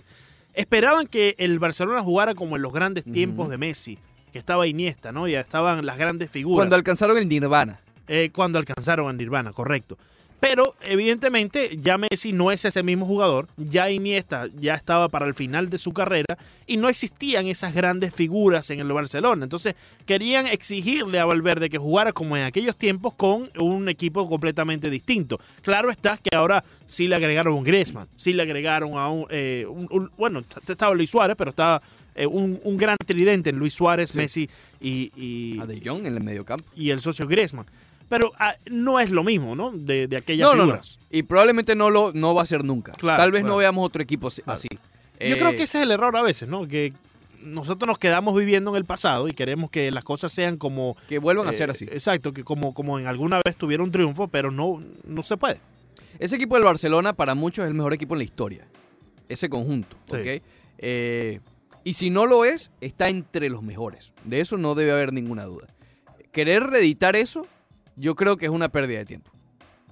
[SPEAKER 1] Esperaban que el Barcelona jugara como en los grandes tiempos de Messi, que estaba Iniesta, ¿no? Ya estaban las grandes figuras.
[SPEAKER 2] Cuando alcanzaron el Nirvana.
[SPEAKER 1] Eh, cuando alcanzaron a Nirvana, correcto. Pero evidentemente ya Messi no es ese mismo jugador, ya Iniesta ya estaba para el final de su carrera y no existían esas grandes figuras en el Barcelona. Entonces querían exigirle a Valverde que jugara como en aquellos tiempos con un equipo completamente distinto. Claro está que ahora sí le agregaron un Griezmann, sí le agregaron a un, eh, un- un- bueno, estaba Luis Suárez, pero estaba eh, un, un gran tridente en Luis Suárez,
[SPEAKER 2] Sí.
[SPEAKER 1] Messi y, y,
[SPEAKER 2] A De Jong en el mediocampo.
[SPEAKER 1] y el socio Griezmann. Pero ah, no es lo mismo, ¿no? De, de aquellas
[SPEAKER 2] No, no, no.
[SPEAKER 1] figuras.
[SPEAKER 2] Y probablemente no lo no va a ser nunca.
[SPEAKER 1] Claro,
[SPEAKER 2] Tal vez
[SPEAKER 1] claro.
[SPEAKER 2] no veamos otro equipo así.
[SPEAKER 1] Claro.
[SPEAKER 2] así.
[SPEAKER 1] Yo
[SPEAKER 2] Eh,
[SPEAKER 1] creo que ese es el error a veces, ¿no? Que nosotros nos quedamos viviendo en el pasado y queremos que las cosas sean como...
[SPEAKER 2] que vuelvan a
[SPEAKER 1] eh,
[SPEAKER 2] ser así.
[SPEAKER 1] Exacto, que como, como en alguna vez tuvieron un triunfo, pero no, no se puede.
[SPEAKER 2] Ese equipo del Barcelona para muchos es el mejor equipo en la historia. Ese conjunto,
[SPEAKER 1] Sí.
[SPEAKER 2] ¿ok? Eh, y si no lo es, está entre los mejores. De eso no debe haber ninguna duda. Querer reeditar eso, yo creo que es una pérdida de tiempo.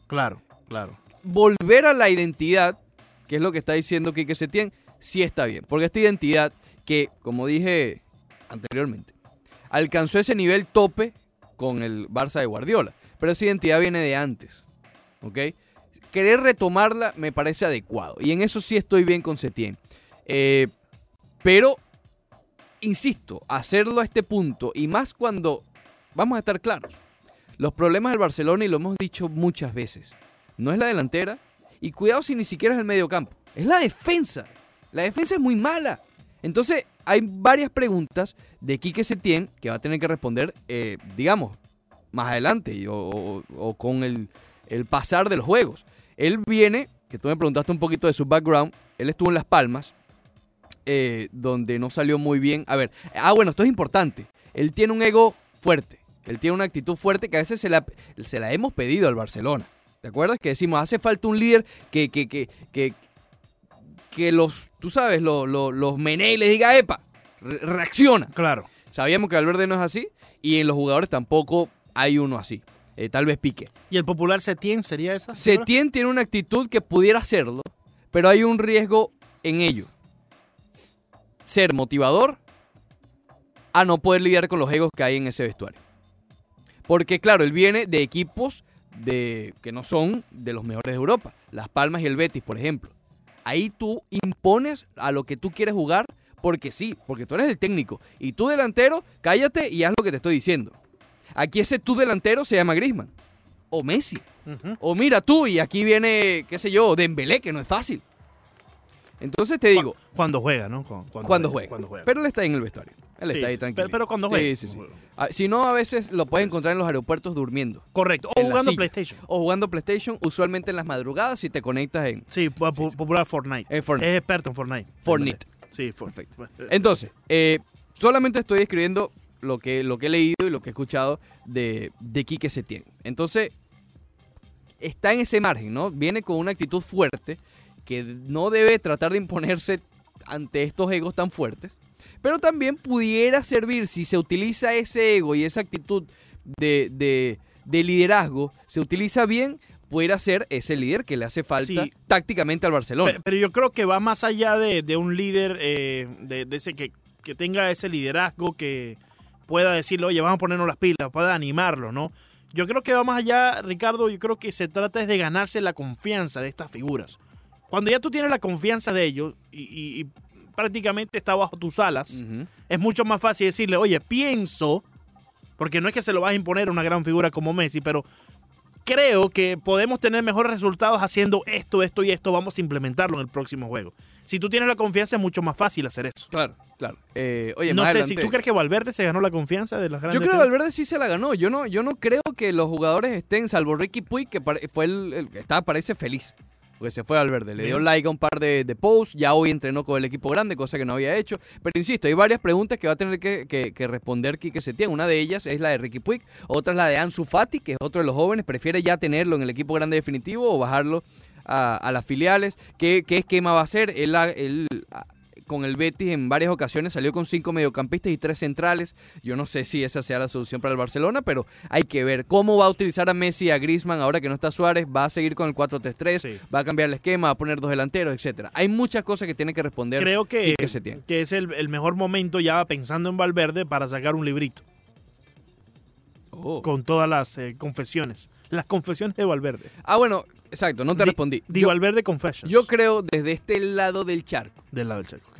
[SPEAKER 1] Claro, claro.
[SPEAKER 2] Volver a la identidad, que es lo que está diciendo Quique Setién, sí está bien. Porque esta identidad que, como dije anteriormente, alcanzó ese nivel tope con el Barça de Guardiola. Pero esa identidad viene de antes. ¿Ok? Querer retomarla me parece adecuado. Y en eso sí estoy bien con Setién. Eh, pero, insisto, hacerlo a este punto, y más cuando, vamos a estar claros, los problemas del Barcelona, y lo hemos dicho muchas veces, no es la delantera, y cuidado si ni siquiera es el medio campo, es la defensa. La defensa es muy mala. Entonces, hay varias preguntas de Quique Setién que va a tener que responder, eh, digamos, más adelante o con el, el pasar de los juegos. Él viene, que tú me preguntaste un poquito de su background, él estuvo en Las Palmas, eh, donde no salió muy bien. A ver, ah, bueno, esto es importante. Él tiene un ego fuerte, él tiene una actitud fuerte que a veces se la, se la hemos pedido al Barcelona. ¿Te acuerdas? Que decimos, hace falta un líder que, que, que, que, que los, tú sabes, los, los, los menee y les diga, epa, re- reacciona.
[SPEAKER 1] Claro.
[SPEAKER 2] Sabíamos que Valverde no es así y en los jugadores tampoco hay uno así. eh, tal vez Pique.
[SPEAKER 1] ¿Y el popular Setién sería esa?
[SPEAKER 2] Setién tiene una actitud que pudiera hacerlo, pero hay un riesgo en ello. Ser motivador a no poder lidiar con los egos que hay en ese vestuario. Porque claro, él viene de equipos de, que no son de los mejores de Europa. Las Palmas y el Betis, por ejemplo. Ahí tú impones a lo que tú quieres jugar porque sí, porque tú eres el técnico. Y tú delantero, cállate y haz lo que te estoy diciendo. Aquí ese tú delantero se llama Grisman. O Messi. O mira tú, y aquí viene, qué sé yo, Dembélé, que no es fácil. Entonces te digo,
[SPEAKER 1] Cuando juega, ¿no? Cu-
[SPEAKER 2] cuando juega.
[SPEAKER 1] Cuando juega.
[SPEAKER 2] Pero él está en el vestuario. Él
[SPEAKER 1] Sí,
[SPEAKER 2] está ahí tranquilo.
[SPEAKER 1] pero- pero cuando juega.
[SPEAKER 2] sí, sí. Ah, Si no, a veces lo puedes encontrar en los aeropuertos durmiendo.
[SPEAKER 1] Correcto. O jugando. PlayStation.
[SPEAKER 2] O jugando PlayStation, usualmente en las madrugadas, si te conectas en
[SPEAKER 1] Sí, po- po- popular Fortnite.
[SPEAKER 2] en Fortnite.
[SPEAKER 1] Es experto en Fortnite.
[SPEAKER 2] Fortnite.
[SPEAKER 1] Sí, for-
[SPEAKER 2] Perfecto. Entonces, eh, solamente estoy escribiendo lo que, lo que he leído y lo que he escuchado de, de Quique Setién. Entonces, está en ese margen, ¿no? Viene con una actitud fuerte que no debe tratar de imponerse ante estos egos tan fuertes, pero también pudiera servir si se utiliza ese ego y esa actitud de, de- de liderazgo, se utiliza bien, pudiera ser ese líder que le hace falta
[SPEAKER 1] Sí.
[SPEAKER 2] tácticamente al Barcelona.
[SPEAKER 1] Pe- Pero yo creo que va más allá de, de un líder, eh, de, de ese que, que tenga ese liderazgo, que pueda decirle, oye, vamos a ponernos las pilas, pueda animarlo, ¿no? Yo creo que va más allá, Ricardo, yo creo que se trata es de ganarse la confianza de estas figuras. Cuando ya tú tienes la confianza de ellos y prácticamente está bajo tus alas, es mucho más fácil decirle, oye, pienso, porque no es que se lo vas a imponer a una gran figura como Messi, pero creo que podemos tener mejores resultados haciendo esto, esto y esto, vamos a implementarlo en el próximo juego. Si tú tienes la confianza es mucho más fácil hacer eso.
[SPEAKER 2] Claro, claro. Eh, oye,
[SPEAKER 1] no sé
[SPEAKER 2] adelante-
[SPEAKER 1] si tú crees que Valverde se ganó la confianza de las grandes
[SPEAKER 2] Yo creo que. Valverde sí se la ganó. Yo no, yo no creo que los jugadores estén, salvo Ricky Puig, que fue el, el que estaba, parece feliz. Porque se fue a Valverde. Le dio like a un par de, de posts. Ya hoy entrenó con el equipo grande, cosa que no había hecho. Pero insisto, hay varias preguntas que va a tener que, que- que responder Quique Setién. Una de ellas es la de Ricky Puig. Otra es la de Ansu Fati, que es otro de los jóvenes. ¿Prefiere ya tenerlo en el equipo grande definitivo o bajarlo a, a las filiales? ¿Qué, qué esquema va a hacer? Él, él, con el Betis en varias ocasiones salió con cinco mediocampistas y tres centrales. Yo no sé si esa sea la solución para el Barcelona, pero hay que ver cómo va a utilizar a Messi y a Griezmann ahora que no está Suárez. Va a seguir con el 4-3-3,
[SPEAKER 1] Sí.
[SPEAKER 2] va a cambiar el esquema, va a poner dos delanteros, etcétera. Hay muchas cosas que tiene que responder.
[SPEAKER 1] Creo que,
[SPEAKER 2] Quique Setién.
[SPEAKER 1] que es el, el mejor momento ya pensando en Valverde para sacar un librito
[SPEAKER 2] Oh.
[SPEAKER 1] con todas las eh, confesiones. Las confesiones de Valverde.
[SPEAKER 2] Ah, bueno, exacto, no te
[SPEAKER 1] Di-
[SPEAKER 2] respondí.
[SPEAKER 1] Di
[SPEAKER 2] Yo,
[SPEAKER 1] Valverde Confessions.
[SPEAKER 2] yo creo desde este lado del charco.
[SPEAKER 1] Del lado del Chaco, ok.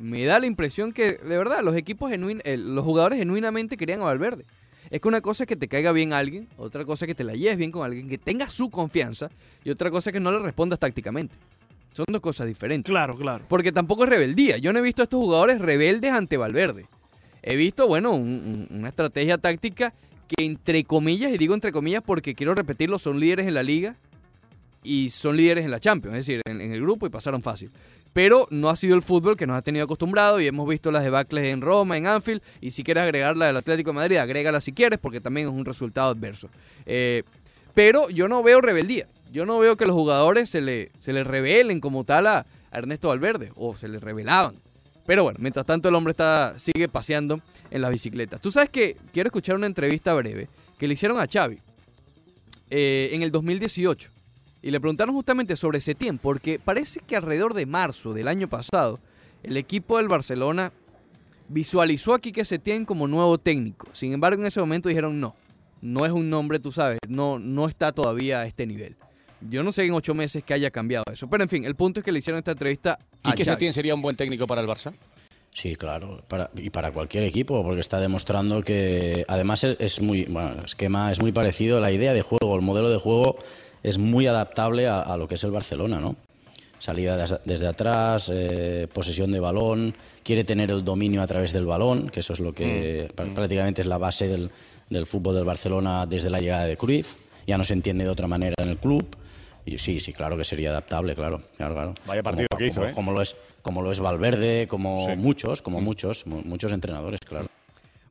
[SPEAKER 2] me da la impresión que, de verdad, los equipos genuin, eh, los jugadores genuinamente querían a Valverde. Es que una cosa es que te caiga bien alguien, otra cosa es que te la lleves bien con alguien, que tenga su confianza, y otra cosa es que no le respondas tácticamente. Son dos cosas diferentes.
[SPEAKER 1] Claro, claro.
[SPEAKER 2] Porque tampoco es rebeldía. Yo no he visto a estos jugadores rebeldes ante Valverde. He visto, bueno, un- un- una estrategia táctica que entre comillas, y digo entre comillas porque quiero repetirlo, son líderes en la liga y son líderes en la Champions, es decir, en, el grupo y pasaron fácil. Pero no ha sido el fútbol que nos ha tenido acostumbrado y hemos visto las debacles en Roma, en Anfield, y si quieres agregar la del Atlético de Madrid, agrégala si quieres, porque también es un resultado adverso. Eh, pero yo no veo rebeldía. Yo no veo que los jugadores se le, se le rebelen como tal a, a Ernesto Valverde, o se le rebelaban. Pero bueno, mientras tanto el hombre está, sigue paseando en las bicicletas. Tú sabes que quiero escuchar una entrevista breve que le hicieron a Xavi eh, en el 2018. Y le preguntaron justamente sobre Setién, porque parece que alrededor de marzo del año pasado, el equipo del Barcelona visualizó a Quique Setién como nuevo técnico. Sin embargo, en ese momento dijeron no, no es un nombre, tú sabes, no, no está todavía a este nivel. Yo no sé en ocho meses que haya cambiado eso. Pero en fin, el punto es que le hicieron esta entrevista
[SPEAKER 3] ¿Y que. Setién sería un buen técnico para el Barça?
[SPEAKER 4] Sí, claro, para, y para cualquier equipo, porque está demostrando que además es, es muy, bueno, el esquema es muy parecido, la idea de juego, el modelo de juego es muy adaptable a, a lo que es el Barcelona, ¿no? Salida des- desde atrás, eh, posesión de balón, quiere tener el dominio a través del balón, que eso es lo que pr- prácticamente es la base del, del fútbol del Barcelona desde la llegada de Cruyff. Ya no se entiende de otra manera en el club. Y sí, sí, claro que sería adaptable, claro, claro, claro.
[SPEAKER 3] Vaya partido
[SPEAKER 4] Como-
[SPEAKER 3] que hizo,
[SPEAKER 4] como-
[SPEAKER 3] ¿eh?
[SPEAKER 4] como lo es como lo es Valverde, como
[SPEAKER 3] Sí.
[SPEAKER 4] muchos, como muchos, mu- muchos entrenadores, claro.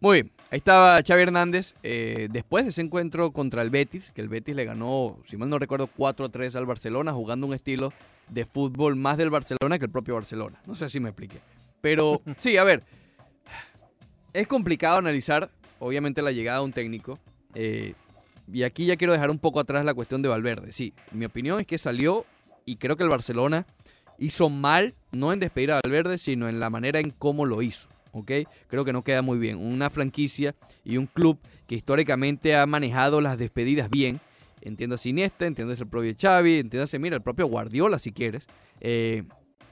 [SPEAKER 2] Muy bien, ahí estaba Xavi Hernández eh, después de ese encuentro contra el Betis, que el Betis le ganó, si mal no recuerdo, 4-3 al Barcelona, jugando un estilo de fútbol más del Barcelona que el propio Barcelona. No sé si me expliqué. Pero sí, a ver, es complicado analizar, obviamente, la llegada de un técnico. eh, y aquí ya quiero dejar un poco atrás la cuestión de Valverde. Sí, mi opinión es que salió y creo que el Barcelona hizo mal, no en despedir a Valverde, sino en la manera en cómo lo hizo. ¿ok? Creo que no queda muy bien. Una franquicia y un club que históricamente ha manejado las despedidas bien. Entiéndase Iniesta, entiéndase el propio Xavi, entiéndase, mira, el propio Guardiola si quieres. Eh,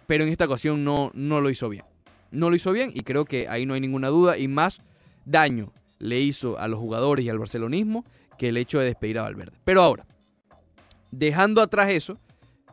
[SPEAKER 2] pero en esta ocasión no, no lo hizo bien. No lo hizo bien y creo que ahí no hay ninguna duda. Y más daño le hizo a los jugadores y al barcelonismo que el hecho de despedir a Valverde. Pero ahora, dejando atrás eso,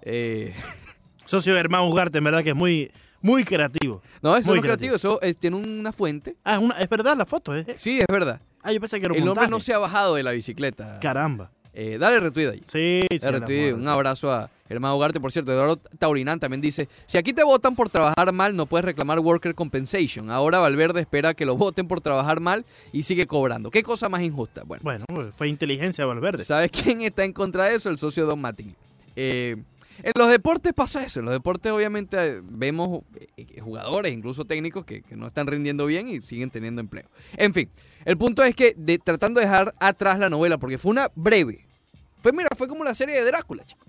[SPEAKER 2] eh,
[SPEAKER 1] Socio Germán Ugarte, en verdad que es muy, muy creativo.
[SPEAKER 2] no, eso
[SPEAKER 1] Muy
[SPEAKER 2] no es creativo, eso tiene una fuente.
[SPEAKER 1] Ah, es, una- es verdad la foto. ¿eh?
[SPEAKER 2] Sí, es verdad.
[SPEAKER 1] Ah, yo pensé que era un
[SPEAKER 2] El hombre no se ha bajado de la bicicleta.
[SPEAKER 1] Caramba.
[SPEAKER 2] Eh, dale retweet ahí.
[SPEAKER 1] Sí, sí.
[SPEAKER 2] Dale retweet.
[SPEAKER 1] muerte.
[SPEAKER 2] Un abrazo a Germán Ugarte. Por cierto, Eduardo Taurinán también dice: Si aquí te votan por trabajar mal, no puedes reclamar worker compensation. Ahora Valverde espera que lo voten por trabajar mal y sigue cobrando. ¿Qué cosa más injusta? Bueno,
[SPEAKER 1] Bueno, pues, fue inteligencia de Valverde.
[SPEAKER 2] ¿sabes quién está en contra de eso? El socio Don Mattingly. Eh, en los deportes pasa eso. En los deportes, obviamente, eh, vemos eh, jugadores, incluso técnicos, que, que no están rindiendo bien y siguen teniendo empleo. En fin, el punto es que de- tratando de dejar atrás la novela, porque fue una breve. Fue, mira, fue como la serie de Drácula, chico.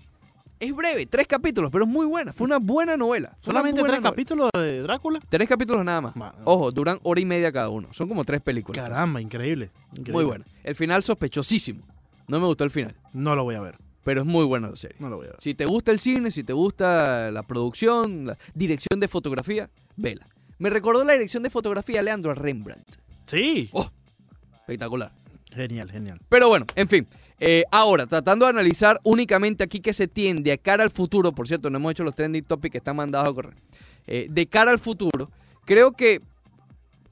[SPEAKER 2] Es breve, tres capítulos, pero es muy buena. Fue una buena novela. Fue
[SPEAKER 1] ¿Solamente
[SPEAKER 2] buena
[SPEAKER 1] tres
[SPEAKER 2] novela.
[SPEAKER 1] capítulos de Drácula?
[SPEAKER 2] Tres capítulos nada más. Ojo, duran hora y media cada uno. Son como tres películas.
[SPEAKER 1] Caramba, increíble. increíble.
[SPEAKER 2] Muy buena. El final sospechosísimo. No me gustó el final,
[SPEAKER 1] No lo voy a ver.
[SPEAKER 2] pero es muy buena la serie.
[SPEAKER 1] No lo voy a ver.
[SPEAKER 2] Si te gusta el cine, si te gusta la producción, la dirección de fotografía, vela. Me recordó la dirección de fotografía de Leandro a Rembrandt.
[SPEAKER 1] Sí.
[SPEAKER 2] Oh. Espectacular.
[SPEAKER 1] Genial, genial.
[SPEAKER 2] Pero bueno, en fin. Eh, ahora, tratando de analizar únicamente aquí que se tiende de cara al futuro, por cierto, no hemos hecho los trending topics que están mandados a correr. Eh, de cara al futuro, creo que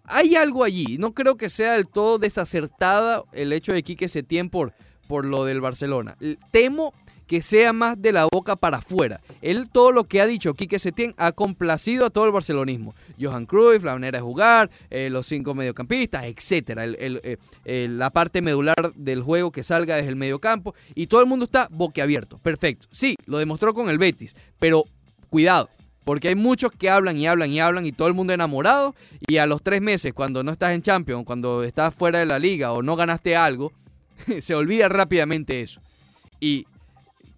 [SPEAKER 2] hay algo allí. No creo que sea del todo desacertada el hecho de Quique Setién por, por lo del Barcelona. Temo que sea más de la boca para afuera. Él todo lo que ha dicho Quique Setién ha complacido a todo el barcelonismo. Johan Cruyff, la manera de jugar, eh, los cinco mediocampistas, etcétera. Eh, eh, la parte medular del juego que salga desde el mediocampo y todo el mundo está boquiabierto. Perfecto. Sí, lo demostró con el Betis, pero cuidado. Porque hay muchos que hablan y hablan y hablan y todo el mundo enamorado y a los tres meses cuando no estás en Champions, cuando estás fuera de la liga o no ganaste algo, se olvida rápidamente eso. Y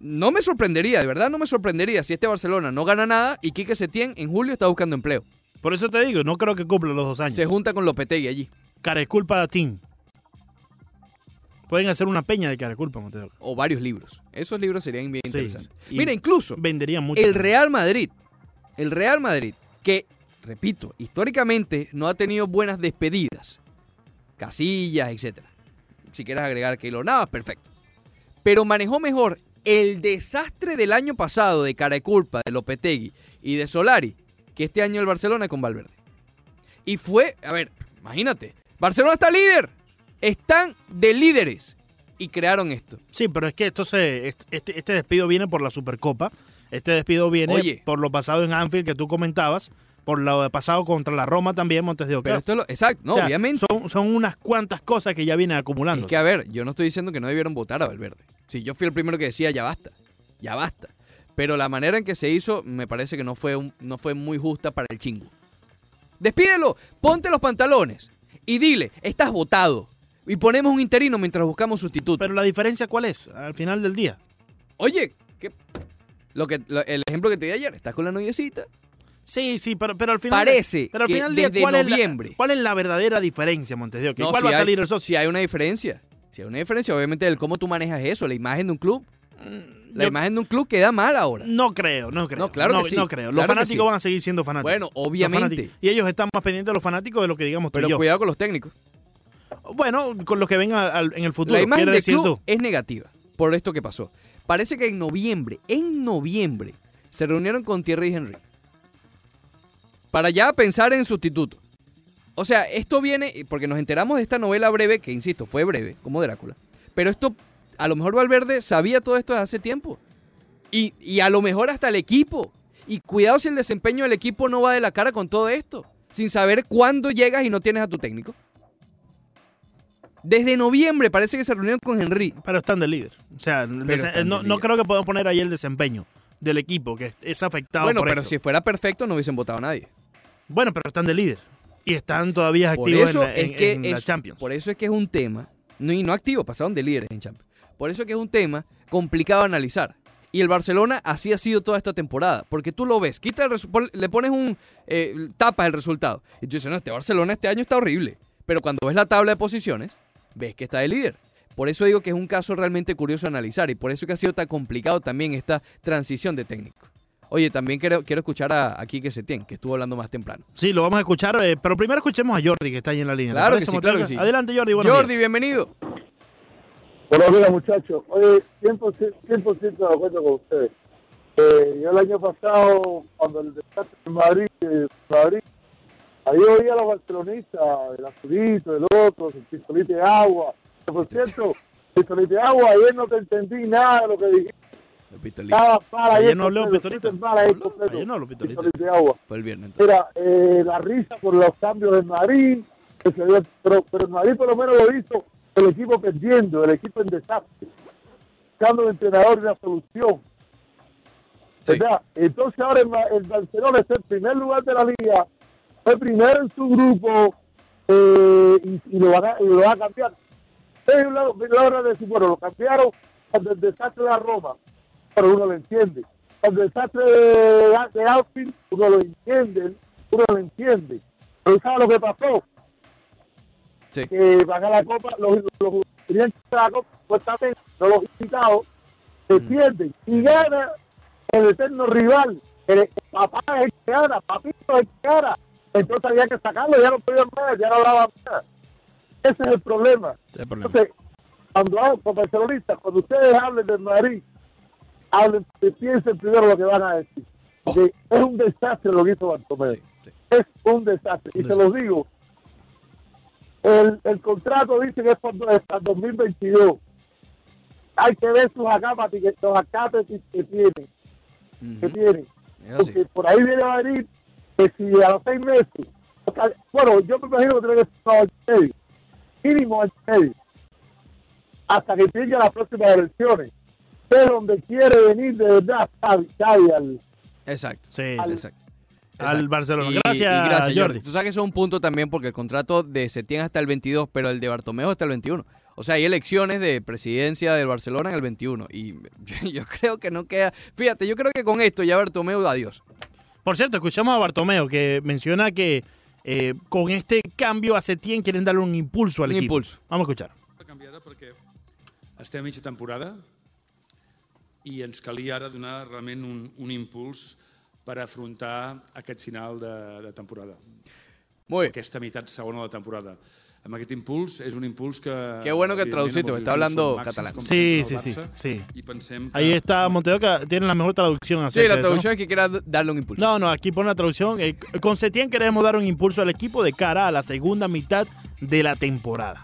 [SPEAKER 2] no me sorprendería, de verdad no me sorprendería si este Barcelona no gana nada y Quique Setién en julio está buscando empleo.
[SPEAKER 1] Por eso te digo, no creo que cumpla los dos años.
[SPEAKER 2] Se junta con Lopetegui allí.
[SPEAKER 1] Careculpa Team. Pueden hacer una peña de Careculpa, Montero.
[SPEAKER 2] O varios libros. Esos libros serían bien
[SPEAKER 1] Sí,
[SPEAKER 2] interesantes. Mira, incluso
[SPEAKER 1] Venderían mucho.
[SPEAKER 2] el Real Madrid, el Real Madrid, que, repito, históricamente no ha tenido buenas despedidas. Casillas, etcétera. Si quieres agregar Keylor Navas, perfecto. Pero manejó mejor el desastre del año pasado de cara y culpa de Lopetegui y de Solari que este año el Barcelona con Valverde. Y fue, a ver, imagínate, Barcelona está líder. Están de líderes y crearon esto.
[SPEAKER 1] Sí, pero es que esto se, est- este, este despido viene por la Supercopa. Este despido viene
[SPEAKER 2] Oye.
[SPEAKER 1] por lo pasado en Anfield que tú comentabas. Por lo pasado contra la Roma también, Montes de Oca.
[SPEAKER 2] Pero esto es lo, exacto, no,
[SPEAKER 1] O sea,
[SPEAKER 2] obviamente.
[SPEAKER 1] Son, son unas cuantas cosas que ya vienen acumulando.
[SPEAKER 2] Es que, a ver, yo no estoy diciendo que no debieron votar a Valverde. Si yo fui el primero que decía, ya basta, ya basta. Pero la manera en que se hizo me parece que no fue, un- no fue muy justa para el chingo. Despídelo, ponte los pantalones y dile, estás votado. Y ponemos un interino mientras buscamos sustituto.
[SPEAKER 1] Pero la diferencia, ¿cuál es? Al final del día.
[SPEAKER 2] Oye. Lo que, lo- el ejemplo que te di ayer, estás con la noviecita.
[SPEAKER 1] Sí, sí, pero, pero al final.
[SPEAKER 2] Parece
[SPEAKER 1] pero al
[SPEAKER 2] que
[SPEAKER 1] final del día,
[SPEAKER 2] desde
[SPEAKER 1] ¿cuál,
[SPEAKER 2] noviembre-
[SPEAKER 1] Es la, ¿cuál es la verdadera diferencia, Montes de Oca?
[SPEAKER 2] No,
[SPEAKER 1] ¿Cuál
[SPEAKER 2] si
[SPEAKER 1] va a salir el socio?
[SPEAKER 2] Si hay una diferencia. Si hay una diferencia, obviamente, del cómo tú manejas eso, la imagen de un club. La
[SPEAKER 1] Yo-
[SPEAKER 2] imagen de un club queda mal ahora.
[SPEAKER 1] No creo, no creo.
[SPEAKER 2] No, claro que sí,
[SPEAKER 1] No creo. Los
[SPEAKER 2] claro que
[SPEAKER 1] fanáticos
[SPEAKER 2] sí.
[SPEAKER 1] van a seguir siendo fanáticos.
[SPEAKER 2] Bueno, obviamente.
[SPEAKER 1] Y ellos están más pendientes de los fanáticos de lo que digamos tú
[SPEAKER 2] Pero
[SPEAKER 1] y yo.
[SPEAKER 2] cuidado con los técnicos.
[SPEAKER 1] Bueno, con los que vengan en el futuro.
[SPEAKER 2] La imagen del club
[SPEAKER 1] tú.
[SPEAKER 2] es negativa por esto que pasó. Parece que en noviembre, en noviembre, se reunieron con Thierry Henry para ya pensar en sustituto. O sea, esto viene porque nos enteramos de esta novela breve, que insisto, fue breve, como Drácula. Pero esto, a lo mejor Valverde sabía todo esto desde hace tiempo. Y, y a lo mejor hasta el equipo. Y cuidado si el desempeño del equipo no va de la cara con todo esto. Sin saber cuándo llegas y no tienes a tu técnico. Desde noviembre parece que se reunieron con Henry.
[SPEAKER 1] Pero están de líder. O sea, no, no creo que podamos poner ahí el desempeño del equipo, que es afectado
[SPEAKER 2] Bueno,
[SPEAKER 1] por
[SPEAKER 2] pero
[SPEAKER 1] esto.
[SPEAKER 2] si fuera perfecto no hubiesen votado a nadie.
[SPEAKER 1] Bueno, pero están de líder. Y están todavía
[SPEAKER 2] Por
[SPEAKER 1] activos
[SPEAKER 2] eso
[SPEAKER 1] en, la, en-
[SPEAKER 2] es que
[SPEAKER 1] en la
[SPEAKER 2] es-
[SPEAKER 1] Champions.
[SPEAKER 2] Por eso es que es un tema. No, y no activo, pasaron de líderes en Champions. Por eso que es un tema complicado de analizar. Y el Barcelona así ha sido toda esta temporada. Porque tú lo ves, quita el le pones un. Eh, tapas el resultado. Y tú dices, no, este Barcelona este año está horrible. Pero cuando ves la tabla de posiciones, ves que está de líder. Por eso digo que es un caso realmente curioso de analizar. Y por eso que ha sido tan complicado también esta transición de técnico. Oye, también quiero, quiero escuchar a, a Quique Setién, que estuvo hablando más temprano.
[SPEAKER 1] Sí, lo vamos a escuchar, eh, pero primero escuchemos a Jordi, que está ahí en la línea. ¿te
[SPEAKER 2] Claro que sí, claro que sí.
[SPEAKER 1] Adelante, Jordi, buenos
[SPEAKER 2] Jordi,
[SPEAKER 1] días.
[SPEAKER 2] bienvenido.
[SPEAKER 3] Buenos días, muchachos. Oye, 100%, 100 de acuerdo con ustedes. Eh, yo el año pasado, cuando el desastre en Madrid, eh, Madrid, ahí oía a los barcelonistas, el azulito, el otro, el pistolito de agua. Que, por cierto, pistolito de agua, ayer no te entendí nada de lo que dijiste. Estaba mal
[SPEAKER 1] Ayer no ayer no habló
[SPEAKER 3] de agua.
[SPEAKER 2] Fue el viernes. entonces.
[SPEAKER 3] Mira, eh, la risa por los cambios en Madrid, que se dio- pero, pero Madrid por lo menos lo hizo el equipo perdiendo, el equipo en desastre, buscando el entrenador y la solución.
[SPEAKER 2] Sí.
[SPEAKER 3] ¿Verdad? Entonces ahora el, el Barcelona es el primer lugar de la liga, fue primero en su grupo eh, y, y lo van a, y lo va a cambiar. Es una una hora de decir, bueno, lo cambiaron cuando el desastre de la Roma, pero uno lo entiende. Cuando el desastre de, de Outfield, uno lo entiende, uno lo entiende. Pero ¿sabe lo que pasó?
[SPEAKER 2] Sí.
[SPEAKER 3] Que van a la Copa, los, los, clientes de la Copa, supuestamente, no los invitados, se
[SPEAKER 2] Mm.
[SPEAKER 3] pierden y gana el eterno rival. El, el papá es el que gana, papito es el que gana. Entonces había que sacarlo, ya no podían más, ya no hablaban más. Ese es el problema.
[SPEAKER 1] El.
[SPEAKER 3] Entonces, cuando hablan con barcelonistas, cuando ustedes hablen del Madrid, hablen, piensen primero lo que van a decir. Porque es un desastre lo que hizo Bartomeu.
[SPEAKER 2] Sí, sí.
[SPEAKER 3] Es un desastre. Y
[SPEAKER 1] Un
[SPEAKER 3] se los digo, el, el contrato dice que es hasta el 2022. Hay que ver sus que, los acapes que, tienen. Que tienen. Porque por ahí viene a venir que si a los seis meses, bueno, yo me imagino que tiene que ser y medio, mínimo y medio, hasta que llegue las próximas elecciones. Es donde quiere venir de verdad Xavi, Xavi al,
[SPEAKER 2] Exacto.
[SPEAKER 1] Sí,
[SPEAKER 3] al-
[SPEAKER 2] Exacto.
[SPEAKER 1] al. Barcelona.
[SPEAKER 2] Y-
[SPEAKER 1] gracias,
[SPEAKER 2] y gracias,
[SPEAKER 1] Jordi.
[SPEAKER 2] Tú sabes que eso es un punto también porque el contrato de Setién hasta el 22, pero el de Bartomeu hasta el 21. O sea, hay elecciones de presidencia del Barcelona en el 21. Y yo, creo que no queda. Fíjate, yo creo que con esto ya Bartomeu, adiós.
[SPEAKER 1] Por cierto, escuchamos a Bartomeo que menciona que eh, con este cambio a Setién quieren darle un impulso al
[SPEAKER 2] Un
[SPEAKER 1] equipo.
[SPEAKER 2] impulso.
[SPEAKER 1] Vamos a escuchar.
[SPEAKER 5] canviada perquè estem a mitja temporada i ens calia ara donar realment un, un impuls per afrontar aquest final de, de temporada,
[SPEAKER 2] Muy bien.
[SPEAKER 5] aquesta meitat segona de la temporada. Amb aquest impuls és un impuls que...
[SPEAKER 2] Qué bueno que
[SPEAKER 5] els
[SPEAKER 2] está hablando catalán.
[SPEAKER 1] Sí, sí, sí, sí.
[SPEAKER 5] I pensem que...
[SPEAKER 1] Ahí está Monteo que tiene la mejor traducción
[SPEAKER 2] Sí, la traducción es que quiera darle un impulso.
[SPEAKER 1] No, no, aquí pone la traducción. eh, con Setién queremos dar un impulso al equipo de cara a la segunda mitad de la temporada.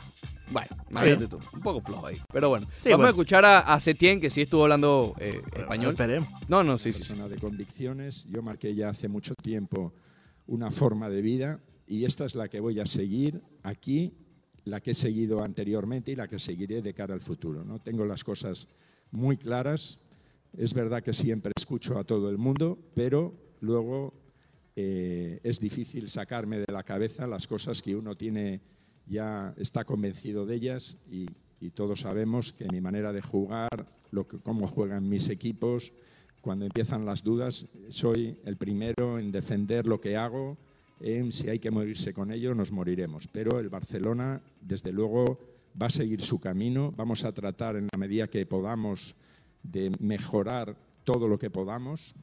[SPEAKER 2] Bueno, imagínate tú. Un poco flojo ahí. Pero bueno,
[SPEAKER 1] Sí,
[SPEAKER 2] vamos
[SPEAKER 1] bueno.
[SPEAKER 2] a escuchar a, a Setién, que sí estuvo hablando eh, español.
[SPEAKER 1] Esperemos.
[SPEAKER 2] No, no, sí, sí. sí.
[SPEAKER 6] persona de convicciones. Yo marqué ya hace mucho tiempo una forma de vida y esta es la que voy a seguir aquí, la que he seguido anteriormente y la que seguiré de cara al futuro. ¿no? Tengo las cosas muy claras. Es verdad que siempre escucho a todo el mundo, pero luego eh, es difícil sacarme de la cabeza las cosas que uno tiene ya está convencido de ellas y, todos sabemos que mi manera de jugar, lo que, cómo juegan mis equipos, cuando empiezan las dudas, soy el primero en defender lo que hago, si hay que morirse con ello, nos moriremos. Pero el Barcelona, desde luego, va a seguir su camino, vamos a tratar en la medida que podamos de mejorar todo lo que podamos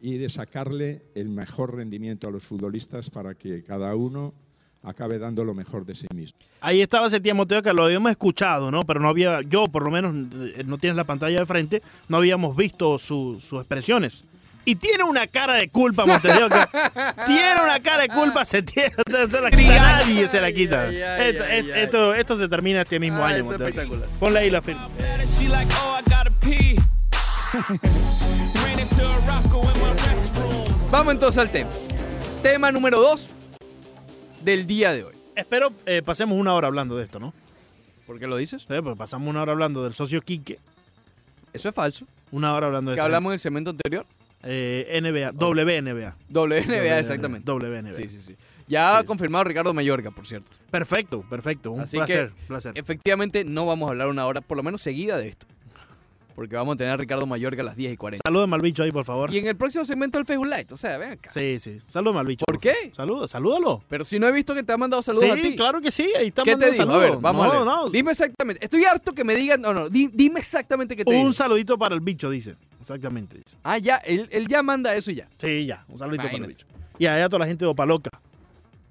[SPEAKER 6] y de sacarle el mejor rendimiento a los futbolistas para que cada uno acabe dando lo mejor de sí mismo.
[SPEAKER 1] Ahí estaba Setién Monteo que lo habíamos escuchado, ¿no? Pero no había, yo por lo menos, eh, no tienes la pantalla de frente, no habíamos visto su- sus expresiones. Y tiene una cara de culpa, Monteo. que tiene una cara de culpa, Setién. Se la quita, nadie se la quita.
[SPEAKER 2] Ay, ay,
[SPEAKER 1] esto,
[SPEAKER 2] ay,
[SPEAKER 1] esto-
[SPEAKER 2] ay.
[SPEAKER 1] esto- esto se termina este mismo
[SPEAKER 2] Ay,
[SPEAKER 1] año,
[SPEAKER 2] espectacular.
[SPEAKER 1] Ponle ahí la firma.
[SPEAKER 7] Oh.
[SPEAKER 2] Vamos entonces al tema. Tema número 2 del día de hoy.
[SPEAKER 1] Espero eh, pasemos una hora hablando de esto, ¿no?
[SPEAKER 2] ¿Por qué lo dices?
[SPEAKER 1] Sí, pues pasamos una hora hablando del socio Quique,
[SPEAKER 2] Eso es falso.
[SPEAKER 1] una hora hablando de esta
[SPEAKER 2] hablamos en el segmento anterior.
[SPEAKER 1] Eh, NBA, WNBA.
[SPEAKER 2] WNBA, exactamente.
[SPEAKER 1] WNBA.
[SPEAKER 2] Sí, sí, sí. Ya ha confirmado Ricardo Mayorga, por cierto.
[SPEAKER 1] Perfecto, perfecto. Un
[SPEAKER 2] Así
[SPEAKER 1] placer,
[SPEAKER 2] que,
[SPEAKER 1] placer.
[SPEAKER 2] efectivamente, no vamos a hablar una hora, por lo menos seguida de esto. Porque vamos a tener a Ricardo Mayorga a las 10 y 40.
[SPEAKER 1] Salúdame al bicho ahí, por favor.
[SPEAKER 2] Y en el próximo segmento del Facebook Live, o sea, ven acá.
[SPEAKER 1] Sí, sí. Salúdame al bicho.
[SPEAKER 2] ¿Por qué?
[SPEAKER 1] Saluda, salúdalo.
[SPEAKER 2] Pero si no he visto que te ha mandado saludos a
[SPEAKER 1] Sí,
[SPEAKER 2] ti.
[SPEAKER 1] claro que sí. Ahí está
[SPEAKER 2] ¿Qué te
[SPEAKER 1] mandando
[SPEAKER 2] digo? A
[SPEAKER 1] saludos.
[SPEAKER 2] ver, vamos
[SPEAKER 1] no,
[SPEAKER 2] a ver.
[SPEAKER 1] No,
[SPEAKER 2] Dime exactamente. Estoy harto que me digan. No, no, di- dime exactamente qué te digo.
[SPEAKER 1] Un saludito para el bicho, dice. Exactamente. dice.
[SPEAKER 2] Ah, ya, él, él ya manda eso y ya.
[SPEAKER 1] Sí, ya. Un saludito para el bicho. Y allá toda la gente de Opaloca.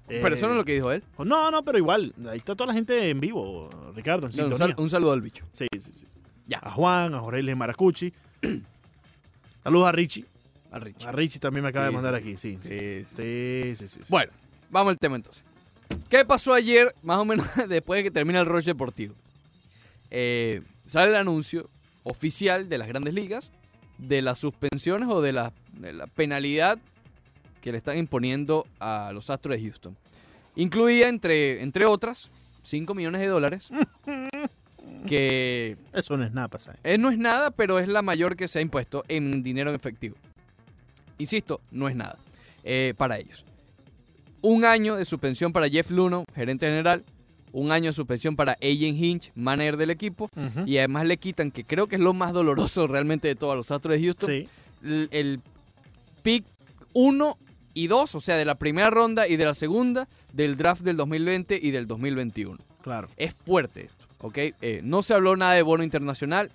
[SPEAKER 2] Pero eso no es lo que dijo él.
[SPEAKER 1] No, no, pero igual. Ahí está toda la gente en vivo, Ricardo, en
[SPEAKER 2] No, un,
[SPEAKER 1] sintonía.
[SPEAKER 2] sal- un saludo al bicho.
[SPEAKER 1] Sí, sí, sí.
[SPEAKER 2] Ya.
[SPEAKER 1] A Juan, a Jorge Maracucci. Saludos a Richie.
[SPEAKER 2] Al Richie.
[SPEAKER 1] A Richie también me acaba
[SPEAKER 2] Sí,
[SPEAKER 1] de mandar
[SPEAKER 2] sí.
[SPEAKER 1] aquí, sí. Sí,
[SPEAKER 2] Sí, sí.
[SPEAKER 1] sí.
[SPEAKER 2] Bueno, vamos al tema entonces. ¿Qué pasó ayer, más o menos después de que termina el Rush Deportivo? Eh, sale el anuncio oficial de las grandes ligas de las suspensiones o de la, de la penalidad que le están imponiendo a los Astros de Houston. Incluía, entre, entre otras, 5 millones de dólares, que
[SPEAKER 1] Eso no es nada, pasa.
[SPEAKER 2] eh, no es nada, pero es la mayor que se ha impuesto en dinero en efectivo. Insisto, no es nada eh, para ellos. Un año de suspensión para Jeff Luno, gerente general. Un año de suspensión para Agent Hinch, manager del equipo. Y además le quitan, que creo que es lo más doloroso realmente de todos los Astros de Houston,
[SPEAKER 1] Sí.
[SPEAKER 2] el, el pick 1 y 2, o sea, de la primera ronda y de la segunda, del draft del 2020 y del 2021
[SPEAKER 1] Claro.
[SPEAKER 2] es fuerte ¿ok? Eh, no se habló nada de bono internacional.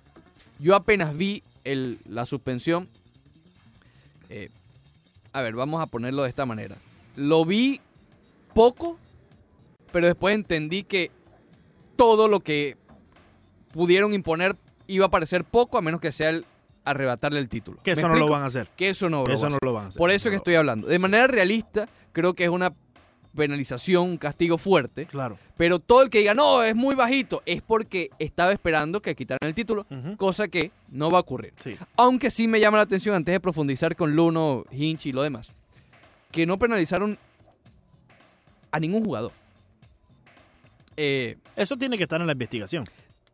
[SPEAKER 2] Yo apenas vi el- la suspensión. eh, a ver, vamos a ponerlo de esta manera. Lo vi poco, pero después entendí que todo lo que pudieron imponer iba a parecer poco, a menos que sea el arrebatarle el título.
[SPEAKER 1] Que
[SPEAKER 2] ¿Me
[SPEAKER 1] eso no lo van a hacer.
[SPEAKER 2] Que eso no lo
[SPEAKER 1] Eso
[SPEAKER 2] va a
[SPEAKER 1] no lo van a hacer.
[SPEAKER 2] Por eso es que estoy hablando. De manera realista, creo que es una penalización, un castigo fuerte.
[SPEAKER 1] Claro.
[SPEAKER 2] Pero todo el que diga, no, es muy bajito, es porque estaba esperando que quitaran el título, cosa que no va a ocurrir.
[SPEAKER 1] Sí.
[SPEAKER 2] Aunque sí me llama la atención, antes de profundizar con Luno, Hinch y lo demás, que no penalizaron a ningún jugador. Eh,
[SPEAKER 1] Eso tiene que estar en la investigación.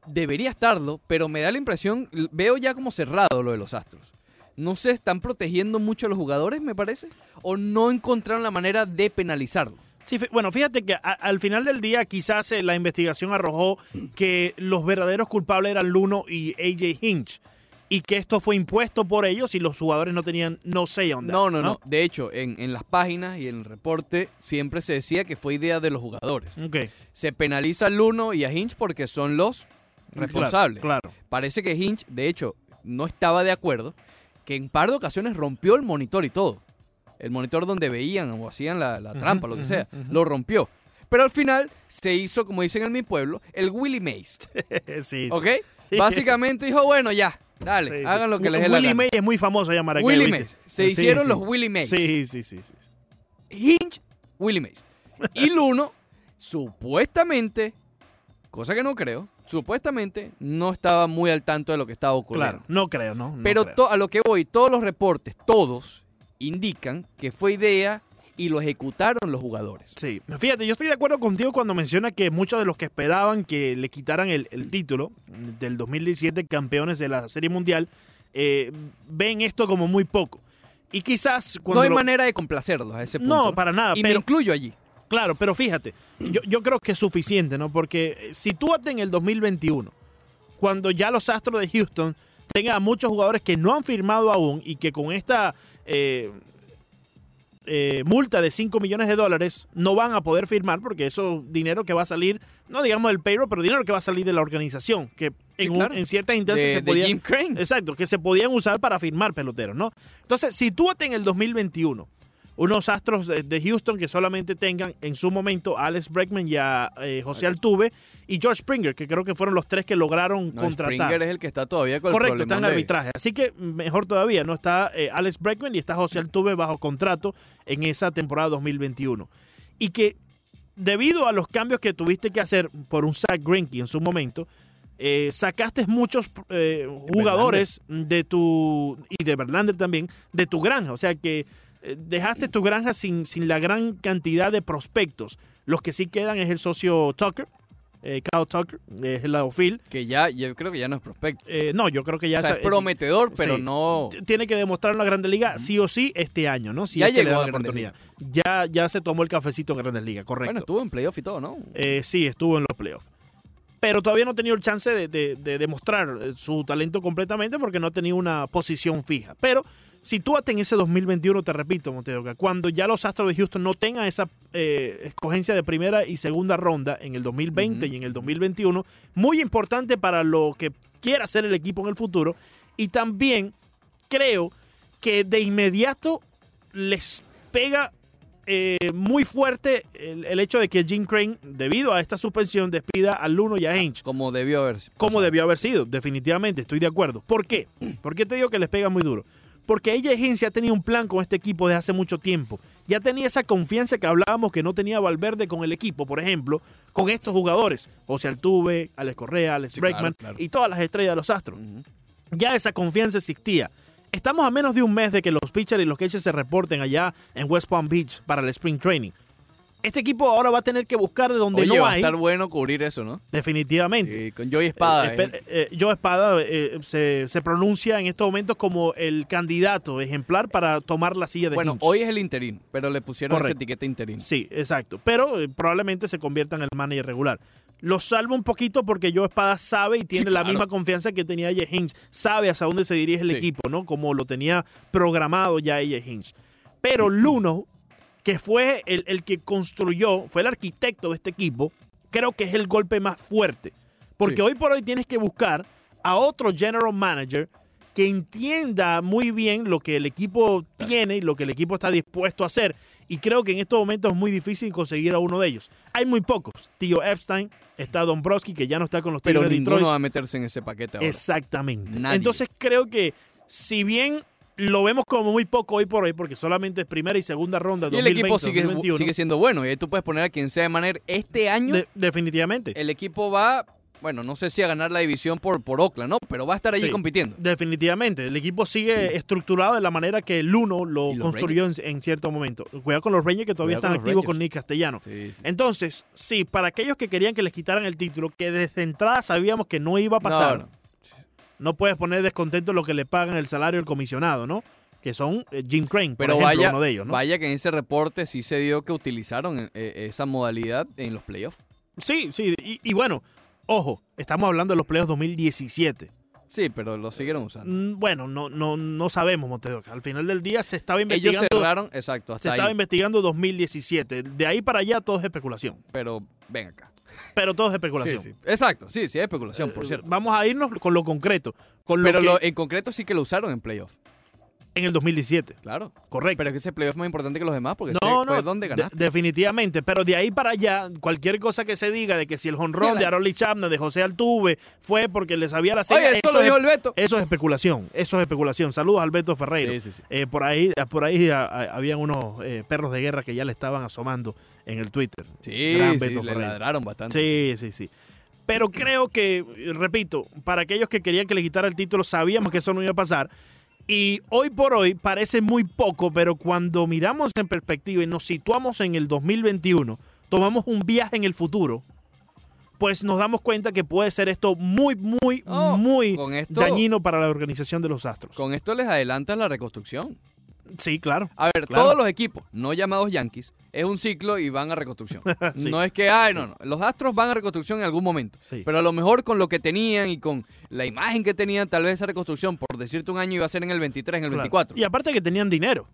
[SPEAKER 2] debería estarlo, pero me da la impresión, veo ya como cerrado lo de los Astros. No se están protegiendo mucho a los jugadores, me parece, o no encontraron la manera de penalizarlo.
[SPEAKER 1] Sí, bueno, fíjate que a- al final del día quizás eh, la investigación arrojó que los verdaderos culpables eran Luno y AJ Hinch y que esto fue impuesto por ellos y los jugadores no tenían no sé dónde.
[SPEAKER 2] No, no, no. De hecho, en, en las páginas y en el reporte siempre se decía que fue idea de los jugadores.
[SPEAKER 1] Ok.
[SPEAKER 2] Se penaliza al Luno y a Hinch porque son los responsables.
[SPEAKER 1] Claro. claro.
[SPEAKER 2] Parece que Hinch, de hecho, no estaba de acuerdo, que en par de ocasiones rompió el monitor y todo. El monitor donde veían o hacían la, la trampa, lo que sea. Lo rompió. Pero al final se hizo, como dicen en mi pueblo, el Willie Mays.
[SPEAKER 1] sí.
[SPEAKER 2] ¿Ok?
[SPEAKER 1] Sí.
[SPEAKER 2] Básicamente dijo, bueno, ya, dale,
[SPEAKER 1] Sí,
[SPEAKER 2] hagan lo que les dé la
[SPEAKER 1] Willie
[SPEAKER 2] gana.
[SPEAKER 1] May es muy famoso llamar aquí.
[SPEAKER 2] Willie
[SPEAKER 1] ¿viste?
[SPEAKER 2] Mays. Se hicieron los Willie Mays.
[SPEAKER 1] Sí, sí, sí, sí.
[SPEAKER 2] Hinch, Willie Mays. Y Luno, supuestamente, cosa que no creo, supuestamente no estaba muy al tanto de lo que estaba ocurriendo.
[SPEAKER 1] Claro, no creo, ¿no? No
[SPEAKER 2] Pero
[SPEAKER 1] creo.
[SPEAKER 2] a lo que voy, todos los reportes, todos, indican que fue idea y lo ejecutaron los jugadores.
[SPEAKER 1] Sí, fíjate, yo estoy de acuerdo contigo cuando menciona que muchos de los que esperaban que le quitaran el, el título del 2017 campeones de la Serie Mundial eh, ven esto como muy poco. Y quizás cuando
[SPEAKER 2] no hay
[SPEAKER 1] lo-
[SPEAKER 2] manera de complacerlos a ese punto.
[SPEAKER 1] No, para nada,
[SPEAKER 2] Y me
[SPEAKER 1] pero
[SPEAKER 2] incluyo allí.
[SPEAKER 1] claro, pero fíjate, yo, yo creo que es suficiente, ¿no? Porque eh, sitúate en el 2021, cuando ya los Astros de Houston tengan a muchos jugadores que no han firmado aún y que con esta eh, eh, multa de 5 millones de dólares no van a poder firmar porque eso dinero que va a salir, no digamos del payroll, pero dinero que va a salir de la organización, que en, un-
[SPEAKER 2] claro.
[SPEAKER 1] en ciertas instancias
[SPEAKER 2] De,
[SPEAKER 1] se
[SPEAKER 2] de
[SPEAKER 1] podía...
[SPEAKER 2] Jim Crane.
[SPEAKER 1] Exacto, que se podían usar para firmar peloteros, ¿no? Entonces, sitúate en el 2021. Unos astros de, Houston que solamente tengan en su momento a Alex Bregman y a eh, José Altuve y George Springer, que creo que fueron los tres que lograron
[SPEAKER 2] No,
[SPEAKER 1] contratar.
[SPEAKER 2] Springer es el que está todavía con
[SPEAKER 1] Correcto,
[SPEAKER 2] el
[SPEAKER 1] está en
[SPEAKER 2] de-
[SPEAKER 1] arbitraje. Así que mejor todavía, ¿no? Está eh, Alex Bregman y está José Altuve bajo contrato en esa temporada 2021. Y que debido a los cambios que tuviste que hacer por un Zach Greinke en su momento, eh, sacaste muchos eh, jugadores de tu, y de Verlander también, de tu granja. O sea que dejaste tu granja sin, sin la gran cantidad de prospectos. Los que sí quedan es el socio Tucker, eh, Kyle Tucker, es el outfield.
[SPEAKER 2] Que ya, yo creo que ya no es prospecto.
[SPEAKER 1] Eh, no, yo creo que ya
[SPEAKER 2] o sea, es prometedor, pero
[SPEAKER 1] sí.
[SPEAKER 2] no...
[SPEAKER 1] tiene que demostrar en la Grandes Ligas sí o sí este año, ¿no? Si
[SPEAKER 2] Ya
[SPEAKER 1] es que le
[SPEAKER 2] llegó a
[SPEAKER 1] la oportunidad. Ya, ya se tomó el cafecito en Grandes Ligas, correcto.
[SPEAKER 2] Bueno, estuvo en playoff y todo, ¿no?
[SPEAKER 1] Eh, sí, estuvo en los playoffs. pero todavía no ha tenido el chance de, de- de demostrar eh, su talento completamente porque no ha tenido una posición fija. Pero sitúate en ese 2021, te repito, Montedoca, cuando ya los Astros de Houston no tengan esa eh, escogencia de primera y segunda ronda en el 2020 y en el 2021, muy importante para lo que quiera hacer el equipo en el futuro. Y también creo que de inmediato les pega eh, muy fuerte el, el hecho de que Jim Crane, debido a esta suspensión, despida a Luno y a Ainge.
[SPEAKER 2] Como debió haber
[SPEAKER 1] Como debió haber sido, definitivamente, estoy de acuerdo. ¿Por qué? ¿Por qué te digo que les pega muy duro? Porque ella ya tenía un plan con este equipo desde hace mucho tiempo. Ya tenía esa confianza que hablábamos que no tenía Valverde con el equipo, por ejemplo, con estos jugadores. José Altuve, Alex Correa, Alex
[SPEAKER 2] Sí, claro, claro.
[SPEAKER 1] y todas las estrellas de los Astros ya esa confianza existía. Estamos a menos de un mes de que los pitchers y los catchers se reporten allá en West Palm Beach para el Spring Training. Este equipo ahora va a tener que buscar de donde
[SPEAKER 2] Oye,
[SPEAKER 1] no
[SPEAKER 2] va a
[SPEAKER 1] hay,
[SPEAKER 2] estar bueno cubrir eso, ¿no?
[SPEAKER 1] definitivamente.
[SPEAKER 2] Sí, con Joey Espada.
[SPEAKER 1] Eh, espe- eh, Joe Espada eh, se, se pronuncia en estos momentos como el candidato ejemplar para tomar la silla de
[SPEAKER 2] bueno,
[SPEAKER 1] Hinch.
[SPEAKER 2] hoy es el interino, pero le pusieron esa
[SPEAKER 1] Correcto.
[SPEAKER 2] etiqueta interino.
[SPEAKER 1] Sí, exacto. Pero eh, probablemente se convierta en el manager regular. Lo salvo un poquito porque Joe Espada sabe y tiene la
[SPEAKER 2] claro.
[SPEAKER 1] misma confianza que tenía Jay Hinch. Sabe hacia dónde se dirige el
[SPEAKER 2] Sí.
[SPEAKER 1] equipo, ¿no? Como lo tenía programado ya Jay Hinch. Pero Luno, que fue el, el que construyó, fue el arquitecto de este equipo, creo que es el golpe más fuerte. Porque
[SPEAKER 2] Sí.
[SPEAKER 1] hoy por hoy tienes que buscar a otro general manager que entienda muy bien lo que el equipo tiene y lo que el equipo está dispuesto a hacer. Y creo que en estos momentos es muy difícil conseguir a uno de ellos. Hay muy pocos. Tío Epstein, está Dombrowski, que ya no está con los
[SPEAKER 2] Pero
[SPEAKER 1] Tigres de
[SPEAKER 2] ninguno
[SPEAKER 1] Detroit.
[SPEAKER 2] va a meterse en ese paquete ahora.
[SPEAKER 1] Exactamente.
[SPEAKER 2] Nadie.
[SPEAKER 1] Entonces creo que si bien lo vemos como muy poco hoy por hoy, porque solamente es primera y segunda ronda
[SPEAKER 2] y el
[SPEAKER 1] 2020,
[SPEAKER 2] equipo sigue,
[SPEAKER 1] 2021,
[SPEAKER 2] sigue siendo bueno. Y ahí tú puedes poner a quien sea de manera. Este año,
[SPEAKER 1] de- definitivamente.
[SPEAKER 2] el equipo va, bueno, no sé si a ganar la división por, por Oakland, ¿no? Pero va a estar allí
[SPEAKER 1] Sí.
[SPEAKER 2] compitiendo.
[SPEAKER 1] Definitivamente. El equipo sigue estructurado de la manera que el Uno lo construyó en, en cierto momento. Cuidado con los Rangers que todavía
[SPEAKER 2] Cuidado
[SPEAKER 1] están
[SPEAKER 2] con
[SPEAKER 1] activos
[SPEAKER 2] Rangers.
[SPEAKER 1] con Nick Castellano.
[SPEAKER 2] Sí.
[SPEAKER 1] Entonces, sí, para aquellos que querían que les quitaran el título, que desde entrada sabíamos que no iba a pasar,
[SPEAKER 2] No,
[SPEAKER 1] no,
[SPEAKER 2] no.
[SPEAKER 1] puedes poner descontento lo que le pagan el salario del comisionado, ¿no? Que son eh, Jim Crane, por
[SPEAKER 2] Pero
[SPEAKER 1] ejemplo,
[SPEAKER 2] vaya,
[SPEAKER 1] uno de ellos, ¿no?
[SPEAKER 2] vaya que en ese reporte sí se dio que utilizaron eh, esa modalidad en los playoffs.
[SPEAKER 1] Sí, sí, y, y bueno, ojo, estamos hablando de los playoffs 2017.
[SPEAKER 2] Sí, pero lo siguieron usando.
[SPEAKER 1] Mm, Bueno, no, no, no sabemos, Montedoca. Al final del día se estaba
[SPEAKER 2] Ellos
[SPEAKER 1] investigando.
[SPEAKER 2] cerraron, exacto,
[SPEAKER 1] se estaba investigando 2017. De ahí para allá todo es especulación.
[SPEAKER 2] Pero ven acá.
[SPEAKER 1] Pero todo es especulación.
[SPEAKER 2] sí. Exacto, sí, sí, es especulación, por
[SPEAKER 1] Eh,
[SPEAKER 2] cierto.
[SPEAKER 1] Vamos a irnos con lo concreto. Con lo
[SPEAKER 2] Pero
[SPEAKER 1] que
[SPEAKER 2] lo- en concreto sí que lo usaron en playoffs.
[SPEAKER 1] En el 2017.
[SPEAKER 2] Claro.
[SPEAKER 1] Correcto.
[SPEAKER 2] Pero es que ese playoff es más importante que los demás porque
[SPEAKER 1] no,
[SPEAKER 2] ese
[SPEAKER 1] no,
[SPEAKER 2] fue donde
[SPEAKER 1] de-
[SPEAKER 2] ganaste.
[SPEAKER 1] definitivamente. Pero de ahí para allá, cualquier cosa que se diga de que si el jonrón de Aroli Chapman, de José Altuve, fue porque le sabía la seña,
[SPEAKER 2] Oye, eso lo
[SPEAKER 1] es-
[SPEAKER 2] dijo el Beto.
[SPEAKER 1] Eso es especulación, eso es especulación. Saludos a Alberto Ferreiro.
[SPEAKER 2] Sí, sí, sí.
[SPEAKER 1] Eh, por ahí, por ahí a- a- habían unos eh, perros de guerra que ya le estaban asomando en el Twitter.
[SPEAKER 2] Sí,
[SPEAKER 1] Gran
[SPEAKER 2] sí,
[SPEAKER 1] Beto
[SPEAKER 2] le ladraron bastante.
[SPEAKER 1] Sí, sí, sí. Pero creo que, eh, repito, para aquellos que querían que le quitara el título, sabíamos que eso no iba a pasar. Y hoy por hoy parece muy poco, pero cuando miramos en perspectiva y nos situamos en el 2021, tomamos un viaje en el futuro, pues nos damos cuenta que puede ser esto muy, muy,
[SPEAKER 2] No,
[SPEAKER 1] muy
[SPEAKER 2] esto-
[SPEAKER 1] dañino para la organización de los Astros.
[SPEAKER 2] Con esto les adelantan la reconstrucción.
[SPEAKER 1] Sí, claro.
[SPEAKER 2] A ver,
[SPEAKER 1] Claro.
[SPEAKER 2] todos los equipos, no llamados Yankees, es un ciclo y van a reconstrucción.
[SPEAKER 1] Sí.
[SPEAKER 2] No es que, ay, no, no. Los Astros van a reconstrucción en algún momento.
[SPEAKER 1] Sí.
[SPEAKER 2] Pero a lo mejor con lo que tenían y con la imagen que tenían, tal vez esa reconstrucción, por decirte un año, iba a ser en el 23, en el
[SPEAKER 1] Claro.
[SPEAKER 2] 24.
[SPEAKER 1] Y aparte que tenían dinero.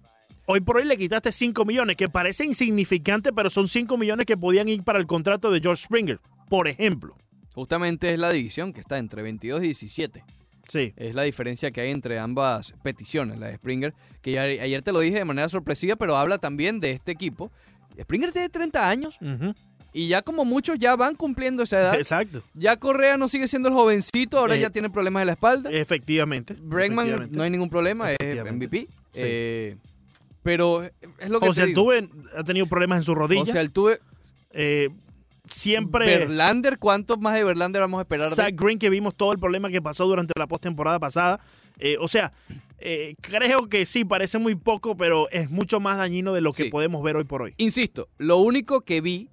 [SPEAKER 1] Hoy por hoy le quitaste 5 millones, que parece insignificante, pero son 5 millones que podían ir para el contrato de George Springer, por ejemplo.
[SPEAKER 2] Justamente es la división que está entre 22 y 17.
[SPEAKER 1] Sí.
[SPEAKER 2] Es la diferencia que hay entre ambas peticiones, la de Springer, que ya- ayer te lo dije de manera sorpresiva, pero habla también de este equipo. Springer tiene 30 años y ya como muchos ya van cumpliendo esa edad.
[SPEAKER 1] Exacto.
[SPEAKER 2] Ya Correa no sigue siendo el jovencito, ahora
[SPEAKER 1] Eh,
[SPEAKER 2] ya tiene problemas en la espalda.
[SPEAKER 1] Efectivamente.
[SPEAKER 2] Bregman no hay ningún problema, es. MVP.
[SPEAKER 1] Sí.
[SPEAKER 2] Eh, pero es lo que te digo.
[SPEAKER 1] Altuve ha tenido problemas en sus rodillas.
[SPEAKER 2] José Altuve,
[SPEAKER 1] Eh, siempre.
[SPEAKER 2] Verlander, ¿cuánto más de Verlander vamos a esperar? de-
[SPEAKER 1] Zach Green, que vimos todo el problema que pasó durante la postemporada pasada. Eh, o sea, eh, creo que sí, parece muy poco, pero es mucho más dañino de lo que
[SPEAKER 2] Sí.
[SPEAKER 1] podemos ver hoy por hoy.
[SPEAKER 2] Insisto, lo único que vi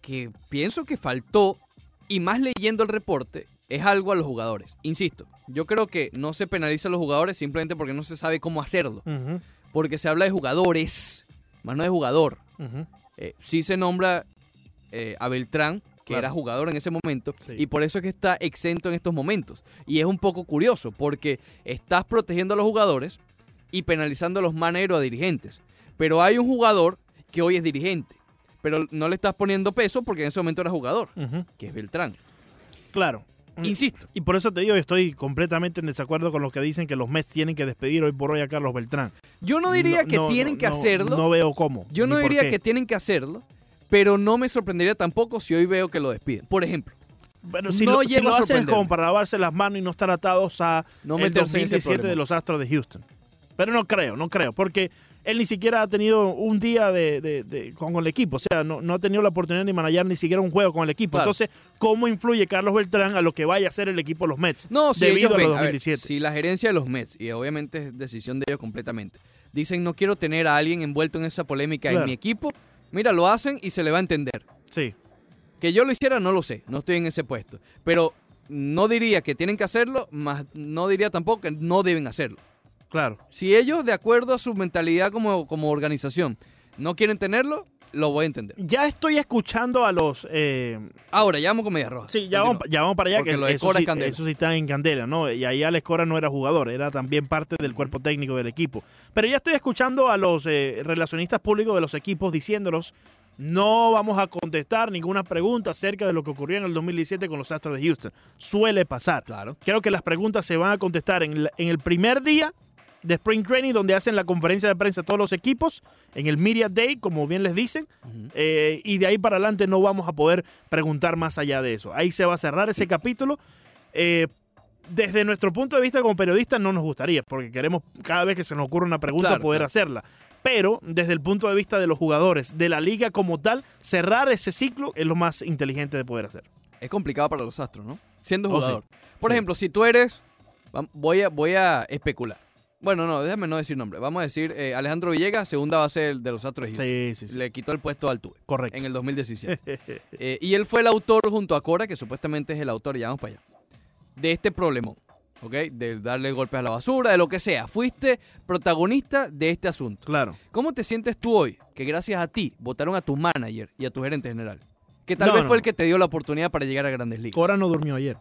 [SPEAKER 2] que pienso que faltó, y más leyendo el reporte, es algo a los jugadores. Insisto, yo creo que no se penaliza a los jugadores simplemente porque no se sabe cómo hacerlo. Porque se habla de jugadores, más no de jugador. Eh, sí se nombra eh, a Beltrán que
[SPEAKER 1] Claro.
[SPEAKER 2] era jugador en ese momento,
[SPEAKER 1] Sí.
[SPEAKER 2] y por eso es que está exento en estos momentos. Y es un poco curioso, porque estás protegiendo a los jugadores y penalizando a los managers o a dirigentes. Pero hay un jugador que hoy es dirigente, pero no le estás poniendo peso porque en ese momento era jugador, que es Beltrán.
[SPEAKER 1] Claro.
[SPEAKER 2] Insisto,
[SPEAKER 1] Y por eso te digo, estoy completamente en desacuerdo con los que dicen que los Mets tienen que despedir hoy por hoy a Carlos Beltrán.
[SPEAKER 2] yo no diría
[SPEAKER 1] No,
[SPEAKER 2] que
[SPEAKER 1] no,
[SPEAKER 2] tienen
[SPEAKER 1] no,
[SPEAKER 2] que hacerlo.
[SPEAKER 1] No veo cómo.
[SPEAKER 2] Yo no diría que tienen que hacerlo, pero no me sorprendería tampoco si hoy veo que lo despiden. Por ejemplo,
[SPEAKER 1] Bueno, si
[SPEAKER 2] no
[SPEAKER 1] lo, si hacen como para lavarse las manos y no estar atados a
[SPEAKER 2] No
[SPEAKER 1] el
[SPEAKER 2] meterse en ese
[SPEAKER 1] 2017 de los Astros de Houston. Pero no creo, no creo, porque él ni siquiera ha tenido un día de, de- de- con el equipo, o sea, no, no ha tenido la oportunidad de manejar ni siquiera un juego con el equipo.
[SPEAKER 2] Claro.
[SPEAKER 1] Entonces, ¿cómo influye Carlos Beltrán a lo que vaya a hacer el equipo de los Mets?
[SPEAKER 2] No, si
[SPEAKER 1] debido
[SPEAKER 2] ellos
[SPEAKER 1] a los
[SPEAKER 2] a ver,
[SPEAKER 1] 2017.
[SPEAKER 2] si la gerencia de los Mets, y obviamente es decisión de ellos completamente, dicen no quiero tener a alguien envuelto en esa polémica en mi equipo, mira, lo hacen y se le va a entender.
[SPEAKER 1] Sí,
[SPEAKER 2] Que yo lo hiciera, no lo sé, no estoy en ese puesto. Pero no diría que tienen que hacerlo, más no diría tampoco que no deben hacerlo.
[SPEAKER 1] claro.
[SPEAKER 2] Si ellos, de acuerdo a su mentalidad como, como organización, no quieren tenerlo, lo voy a entender.
[SPEAKER 1] Ya estoy escuchando a los... eh,
[SPEAKER 2] Ahora, ya vamos con Media Roja.
[SPEAKER 1] Sí, ya vamos, ya vamos para allá,
[SPEAKER 2] Porque
[SPEAKER 1] que
[SPEAKER 2] lo
[SPEAKER 1] eso, sí,
[SPEAKER 2] es candela.
[SPEAKER 1] eso sí está en candela, ¿no? Y ahí Alex Cora no era jugador, era también parte del cuerpo técnico del equipo. Pero ya estoy escuchando a los eh, relacionistas públicos de los equipos diciéndolos, no vamos a contestar ninguna pregunta acerca de lo que ocurrió en el 2017 con los Astros de Houston. Suele pasar.
[SPEAKER 2] Claro.
[SPEAKER 1] Creo que las preguntas se van a contestar en, la- en el primer día de Spring Training, donde hacen la conferencia de prensa todos los equipos, en el Media Day, como bien les dicen, eh, y de ahí para adelante no vamos a poder preguntar más allá de eso. Ahí se va a cerrar ese capítulo. Eh, desde nuestro punto de vista como periodistas no nos gustaría, porque queremos cada vez que se nos ocurre una pregunta
[SPEAKER 2] Claro,
[SPEAKER 1] poder
[SPEAKER 2] claro.
[SPEAKER 1] hacerla. Pero desde el punto de vista de los jugadores, de la liga como tal, cerrar ese ciclo es lo más inteligente de poder hacer.
[SPEAKER 2] es complicado para los Astros, ¿no? Siendo
[SPEAKER 1] Oh, sí.
[SPEAKER 2] jugador. Por
[SPEAKER 1] Sí.
[SPEAKER 2] ejemplo, si tú eres, voy a, voy a especular. Bueno, no, déjame no decir nombre. Vamos a decir eh, Alejandro Villegas, segunda base de los Astros.
[SPEAKER 1] Sí, sí, sí.
[SPEAKER 2] Le quitó el puesto a Altuve
[SPEAKER 1] Correcto.
[SPEAKER 2] en el 2017. Eh, y él fue el autor junto a Cora, que supuestamente es el autor, ya vamos para allá, de este problemón, ¿ok? De darle golpes a la basura, de lo que sea. Fuiste protagonista de este asunto.
[SPEAKER 1] Claro.
[SPEAKER 2] ¿Cómo te sientes tú hoy que gracias a ti votaron a tu manager y a tu gerente general? Que tal
[SPEAKER 1] No,
[SPEAKER 2] vez
[SPEAKER 1] no.
[SPEAKER 2] fue el que te dio la oportunidad para llegar a Grandes Ligas.
[SPEAKER 1] Cora no durmió ayer.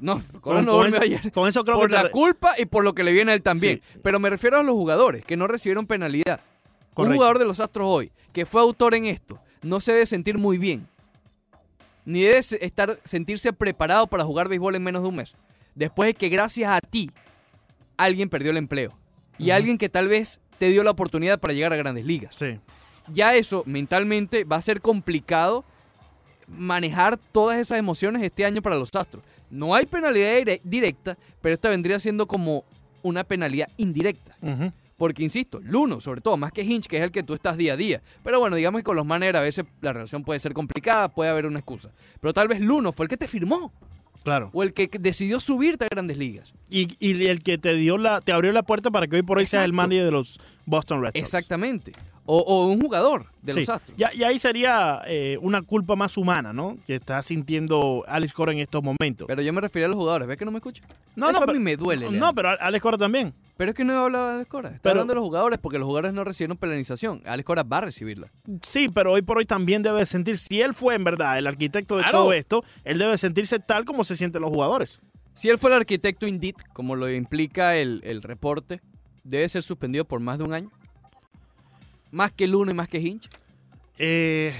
[SPEAKER 2] No,
[SPEAKER 1] Con-
[SPEAKER 2] no
[SPEAKER 1] con
[SPEAKER 2] durmió
[SPEAKER 1] eso-
[SPEAKER 2] ayer.
[SPEAKER 1] Con eso creo
[SPEAKER 2] Por
[SPEAKER 1] que
[SPEAKER 2] la culpa y por lo que le viene a él también.
[SPEAKER 1] Sí.
[SPEAKER 2] Pero me refiero a los jugadores que no recibieron penalidad. Un jugador de los Astros hoy que fue autor en esto no se debe sentir muy bien. Ni debe estar, sentirse preparado para jugar béisbol en menos de un mes. Después de que gracias a ti alguien perdió el empleo. Y alguien que tal vez te dio la oportunidad para llegar a grandes ligas.
[SPEAKER 1] Sí.
[SPEAKER 2] Ya eso mentalmente va a ser complicado manejar todas esas emociones este año para los Astros. No hay penalidad dire- directa, pero esta vendría siendo como una penalidad indirecta. Porque, insisto, Luno, sobre todo, más que Hinch, que es el que tú estás día a día. Pero bueno, digamos que con los managers a veces la relación puede ser complicada, puede haber una excusa. Pero tal vez Luno fue el que te firmó
[SPEAKER 1] Claro.
[SPEAKER 2] o el que decidió subirte a grandes ligas.
[SPEAKER 1] Y, y el que te dio la, te abrió la puerta para que hoy por hoy seas el
[SPEAKER 2] Exacto.
[SPEAKER 1] manager de los Boston Red Sox.
[SPEAKER 2] Exactamente. O, o un jugador de
[SPEAKER 1] Sí.
[SPEAKER 2] los Astros.
[SPEAKER 1] Ya, y ahí sería eh, una culpa más humana, ¿no? Que está sintiendo Alex Cora en estos momentos.
[SPEAKER 2] Pero yo me refería a los jugadores. ¿Ves que no me escucha?
[SPEAKER 1] no,
[SPEAKER 2] Eso
[SPEAKER 1] no,
[SPEAKER 2] a mí
[SPEAKER 1] pero-
[SPEAKER 2] me duele.
[SPEAKER 1] No, pero Alex Cora también.
[SPEAKER 2] Pero es que no he hablado de Alex Cora. Está
[SPEAKER 1] Pero-
[SPEAKER 2] hablando de los jugadores porque los jugadores no recibieron penalización. Alex Cora va a recibirla.
[SPEAKER 1] Sí, pero hoy por hoy también debe sentir, si él fue en verdad el arquitecto de
[SPEAKER 2] Claro.
[SPEAKER 1] todo esto, él debe sentirse tal como se sienten los jugadores.
[SPEAKER 2] Si él fue el arquitecto Indeed, como lo implica el, el reporte, debe ser suspendido por más de un año. Más que Luno y más que Hinch.
[SPEAKER 1] Eh,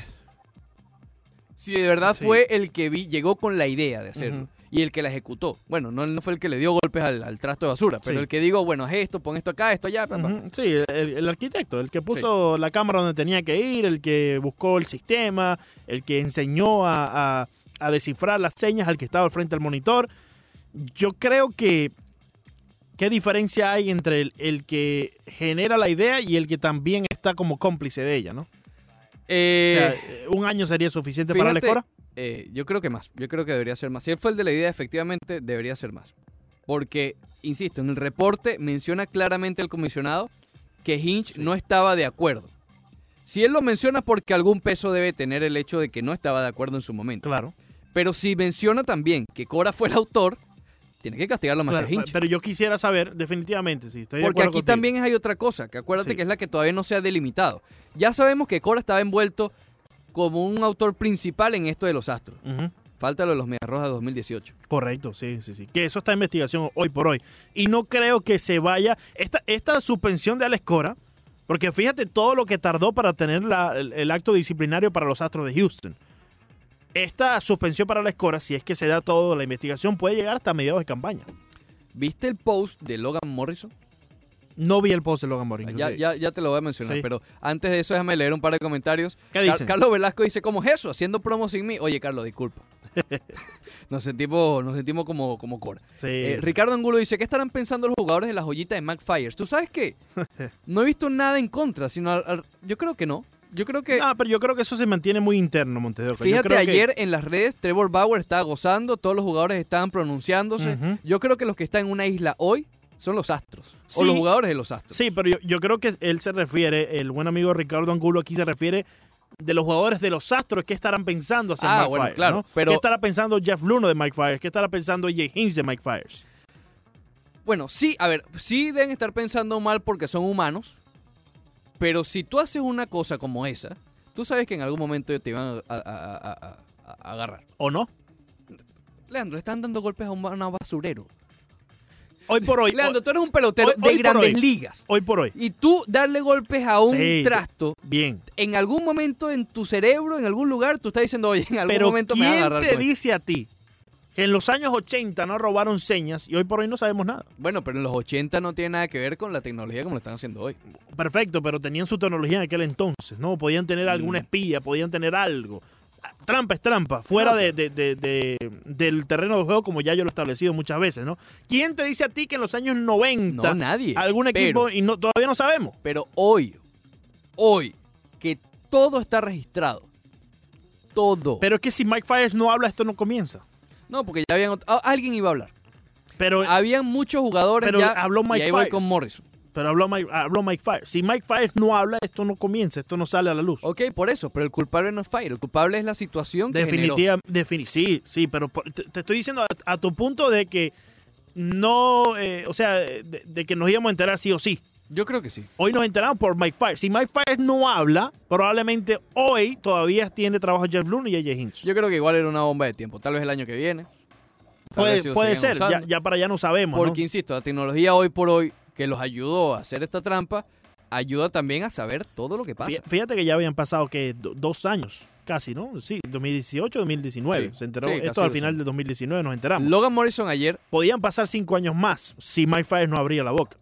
[SPEAKER 2] Si de verdad
[SPEAKER 1] Sí.
[SPEAKER 2] fue el que vi, llegó con la idea de hacerlo. Y el que la ejecutó. Bueno, no, no fue el que le dio golpes al, al trasto de basura, pero
[SPEAKER 1] Sí.
[SPEAKER 2] el que digo, bueno, haz esto, pon esto acá, esto allá.
[SPEAKER 1] sí, el, el arquitecto, el que puso la cámara donde tenía que ir, el que buscó el sistema, el que enseñó a, a- a descifrar las señas al que estaba al frente del monitor. Yo creo que ¿Qué diferencia hay entre el, el que genera la idea y el que también está como cómplice de ella, no? O
[SPEAKER 2] Eh,
[SPEAKER 1] sea, eh, ¿Un año sería suficiente para la escuela?
[SPEAKER 2] Eh, yo creo que más. Yo creo que debería ser más. Si él fue el de la idea, efectivamente, debería ser más. Porque, insisto, en el reporte menciona claramente el comisionado que Hinch no estaba de acuerdo. Si él lo menciona porque algún peso debe tener el hecho de que no estaba de acuerdo en su momento.
[SPEAKER 1] Claro.
[SPEAKER 2] Pero si menciona también que Cora fue el autor, tiene que castigarlo más
[SPEAKER 1] claro,
[SPEAKER 2] Hinch.
[SPEAKER 1] pero yo quisiera saber definitivamente si estoy
[SPEAKER 2] Porque aquí
[SPEAKER 1] contigo.
[SPEAKER 2] también hay otra cosa, que acuérdate
[SPEAKER 1] Sí.
[SPEAKER 2] que es la que todavía no se ha delimitado. Ya sabemos que Cora estaba envuelto como un autor principal en esto de los Astros. Falta lo de los Medias Rojas 2018.
[SPEAKER 1] Correcto, sí, sí, sí. Que eso está en investigación hoy por hoy. Y no creo que se vaya. Esta, esta suspensión de Alex Cora, porque fíjate todo lo que tardó para tener la- el, el acto disciplinario para los Astros de Houston. Esta suspensión para Alex Cora, si es que se da todo la investigación, puede llegar hasta mediados de campaña.
[SPEAKER 2] ¿Viste el post de Logan Morrison?
[SPEAKER 1] No vi el post de Logan Morgan.
[SPEAKER 2] Ya, ya, ya te lo voy a mencionar,
[SPEAKER 1] Sí.
[SPEAKER 2] pero antes de eso déjame leer un par de comentarios.
[SPEAKER 1] ¿Qué
[SPEAKER 2] Car-
[SPEAKER 1] dicen?
[SPEAKER 2] Carlos Velasco dice, ¿cómo es eso? Haciendo promo sin mí. Oye, Carlos, disculpa. nos sentimos, nos sentimos como, como.
[SPEAKER 1] Sí.
[SPEAKER 2] Eh, Ricardo Angulo dice, ¿qué estarán pensando los jugadores de la joyita de McFires? ¿Tú sabes qué? No he visto nada en contra, sino al- al- yo creo que no. Yo creo que...
[SPEAKER 1] Ah, pero yo creo que eso se mantiene muy interno, Montevideo. Yo
[SPEAKER 2] Fíjate,
[SPEAKER 1] que-
[SPEAKER 2] ayer en las redes Trevor Bauer estaba gozando, todos los jugadores estaban pronunciándose. Yo creo que los que están en una isla hoy son los Astros.
[SPEAKER 1] Sí.
[SPEAKER 2] O los jugadores de los Astros.
[SPEAKER 1] Sí, pero yo, yo creo que él se refiere, el buen amigo Ricardo Angulo aquí se refiere de los jugadores de los Astros, ¿qué estarán pensando hacia
[SPEAKER 2] Ah,
[SPEAKER 1] Mike
[SPEAKER 2] bueno,
[SPEAKER 1] Fires,
[SPEAKER 2] claro,
[SPEAKER 1] ¿no?
[SPEAKER 2] pero-
[SPEAKER 1] ¿Qué estará pensando Jeff Luno de Mike Fires? ¿Qué estará pensando Jay Hinch de Mike Fires?
[SPEAKER 2] Bueno, sí, a ver, sí deben estar pensando mal porque son humanos, pero si tú haces una cosa como esa, tú sabes que en algún momento te iban a, a- a- a- a- a agarrar.
[SPEAKER 1] ¿O no?
[SPEAKER 2] Leandro, le están dando golpes a un, a un basurero.
[SPEAKER 1] Hoy por hoy.
[SPEAKER 2] Leandro, tú eres un pelotero
[SPEAKER 1] hoy-
[SPEAKER 2] de
[SPEAKER 1] hoy
[SPEAKER 2] grandes
[SPEAKER 1] hoy.
[SPEAKER 2] ligas.
[SPEAKER 1] hoy por hoy.
[SPEAKER 2] Y tú darle golpes a un
[SPEAKER 1] Sí.
[SPEAKER 2] trasto,
[SPEAKER 1] Bien.
[SPEAKER 2] en algún momento en tu cerebro, en algún lugar, tú estás diciendo, oye, en algún
[SPEAKER 1] Pero
[SPEAKER 2] momento me van a
[SPEAKER 1] ¿quién
[SPEAKER 2] agarrar.
[SPEAKER 1] te
[SPEAKER 2] con esto".
[SPEAKER 1] dice a ti en los años 80 no robaron señas y hoy por hoy no sabemos nada?
[SPEAKER 2] Bueno, pero en los 80 no tiene nada que ver con la tecnología como lo están haciendo hoy.
[SPEAKER 1] Perfecto, pero tenían su tecnología en aquel entonces, ¿no? Podían tener alguna
[SPEAKER 2] Mm.
[SPEAKER 1] espía, podían tener algo. Trampa es trampa, fuera de, de- de- de- del terreno de juego, como ya yo lo he establecido muchas veces, ¿no? ¿Quién te dice a ti que en los años 90
[SPEAKER 2] No, nadie.
[SPEAKER 1] algún equipo,
[SPEAKER 2] Pero-
[SPEAKER 1] y no, todavía no sabemos?
[SPEAKER 2] Pero hoy, hoy, que todo está registrado, todo.
[SPEAKER 1] Pero es que si Mike Fires no habla, esto no comienza.
[SPEAKER 2] No, porque ya habían... ah, alguien iba a hablar.
[SPEAKER 1] Pero,
[SPEAKER 2] Habían muchos jugadores
[SPEAKER 1] Pero
[SPEAKER 2] ya.
[SPEAKER 1] habló Mike
[SPEAKER 2] ahí voy
[SPEAKER 1] Fires.
[SPEAKER 2] con Morrison.
[SPEAKER 1] pero habló, Mike, habló Mike Fires. Si Mike Fires no habla, esto no comienza, esto no sale a la luz.
[SPEAKER 2] Ok, por eso, pero el culpable no es Fire, el culpable es la situación que generó.
[SPEAKER 1] Definitiva, defini- sí, sí, pero por- te, te estoy diciendo a, a tu punto de que no, eh, o sea, de, de que nos íbamos a enterar sí o sí.
[SPEAKER 2] Yo creo que sí.
[SPEAKER 1] Hoy nos enteramos por Mike Fires. Si Mike Fires no habla, probablemente hoy todavía tiene trabajo Jeff Looney y AJ Hinch.
[SPEAKER 2] Yo creo que igual era una bomba de tiempo. Tal vez el año que viene. si
[SPEAKER 1] Puede, ser, ya, para allá no sabemos. ¿no?
[SPEAKER 2] Porque, insisto, la tecnología hoy por hoy que los ayudó a hacer esta trampa, ayuda también a saber todo lo que pasa.
[SPEAKER 1] Fí- Fíjate que ya habían pasado que do- dos años, casi, ¿no? Sí, 2018, 2019.
[SPEAKER 2] Sí,
[SPEAKER 1] Se enteró
[SPEAKER 2] sí,
[SPEAKER 1] esto al final de 2019 nos enteramos.
[SPEAKER 2] Logan Morrison ayer,
[SPEAKER 1] Podían pasar cinco años más si Mike Fires no abría la boca.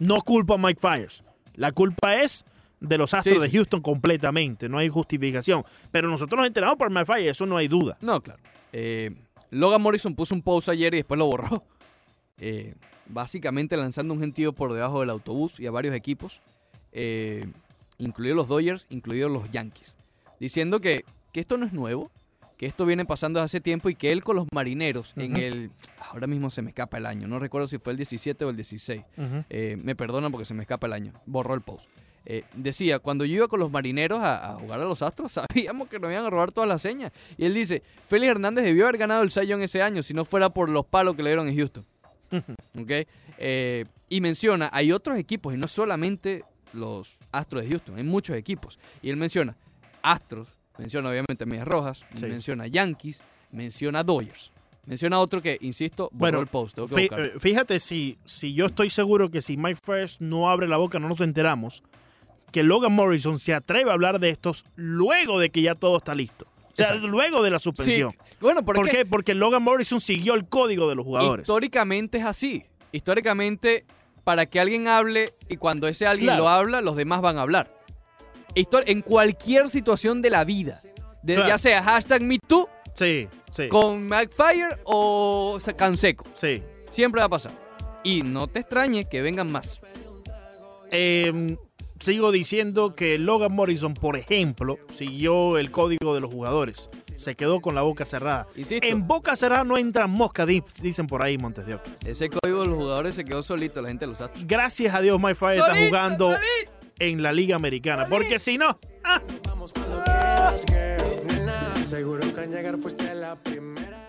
[SPEAKER 1] No culpa a Mike Fires. La culpa es de los Astros
[SPEAKER 2] Sí,
[SPEAKER 1] de
[SPEAKER 2] sí,
[SPEAKER 1] Houston completamente. No hay justificación. Pero nosotros nos enteramos por Mike Fires, eso no hay duda.
[SPEAKER 2] no, claro. Eh, Logan Morrison puso un post ayer y después lo borró. Eh, básicamente lanzando un gentío por debajo del autobús y a varios equipos, eh, incluidos los Dodgers, incluidos los Yankees, diciendo que, que esto no es nuevo, que esto viene pasando hace tiempo y que él con los marineros en el... Ahora mismo se me escapa el año, no recuerdo si fue el 17 o el 16. Eh, me perdonan porque se me escapa el año. Borró el post. Eh, decía, cuando yo iba con los marineros a, a jugar a los Astros, sabíamos que nos iban a robar todas las señas. Y él dice, Félix Hernández debió haber ganado el Young ese año si no fuera por los palos que le dieron en Houston. ¿Ok? Eh, y menciona, hay otros equipos y no solamente los Astros de Houston, hay muchos equipos. Y él menciona Astros, menciona obviamente Medias Rojas,
[SPEAKER 1] Sí.
[SPEAKER 2] menciona Yankees, menciona Dodgers. Menciona otro que, insisto,
[SPEAKER 1] Bueno,
[SPEAKER 2] el post.
[SPEAKER 1] Fí- eh, Fíjate, si, si yo estoy seguro que si Mike Fires no abre la boca, no nos enteramos, que Logan Morrison se atreve a hablar de estos luego de que ya todo está listo. O sea,
[SPEAKER 2] Exacto.
[SPEAKER 1] luego de la suspensión.
[SPEAKER 2] Sí, bueno, porque
[SPEAKER 1] ¿Por qué? Porque Logan Morrison siguió el código de los jugadores.
[SPEAKER 2] históricamente es así. Históricamente, para que alguien hable y cuando ese alguien
[SPEAKER 1] Claro.
[SPEAKER 2] lo habla, los demás van a hablar. En cualquier situación de la vida, de-
[SPEAKER 1] Claro.
[SPEAKER 2] ya sea hashtag MeToo
[SPEAKER 1] Sí, sí,
[SPEAKER 2] con McFire o se- Canseco,
[SPEAKER 1] sí.
[SPEAKER 2] siempre va a pasar. Y no te extrañe que vengan más.
[SPEAKER 1] Eh, sigo diciendo que Logan Morrison, por ejemplo, siguió el código de los jugadores. Se quedó con la boca cerrada.
[SPEAKER 2] Insisto.
[SPEAKER 1] En boca cerrada no entran moscas, di- dicen por ahí Montes de Oca.
[SPEAKER 2] Ese código de los jugadores se quedó solito, la gente lo sabe.
[SPEAKER 1] Gracias a Dios, Mike Fire está jugando
[SPEAKER 2] solito.
[SPEAKER 1] En la Liga Americana. Porque si no, ah,
[SPEAKER 8] Vamos cuando. Nena, seguro que al llegar fuiste la primera.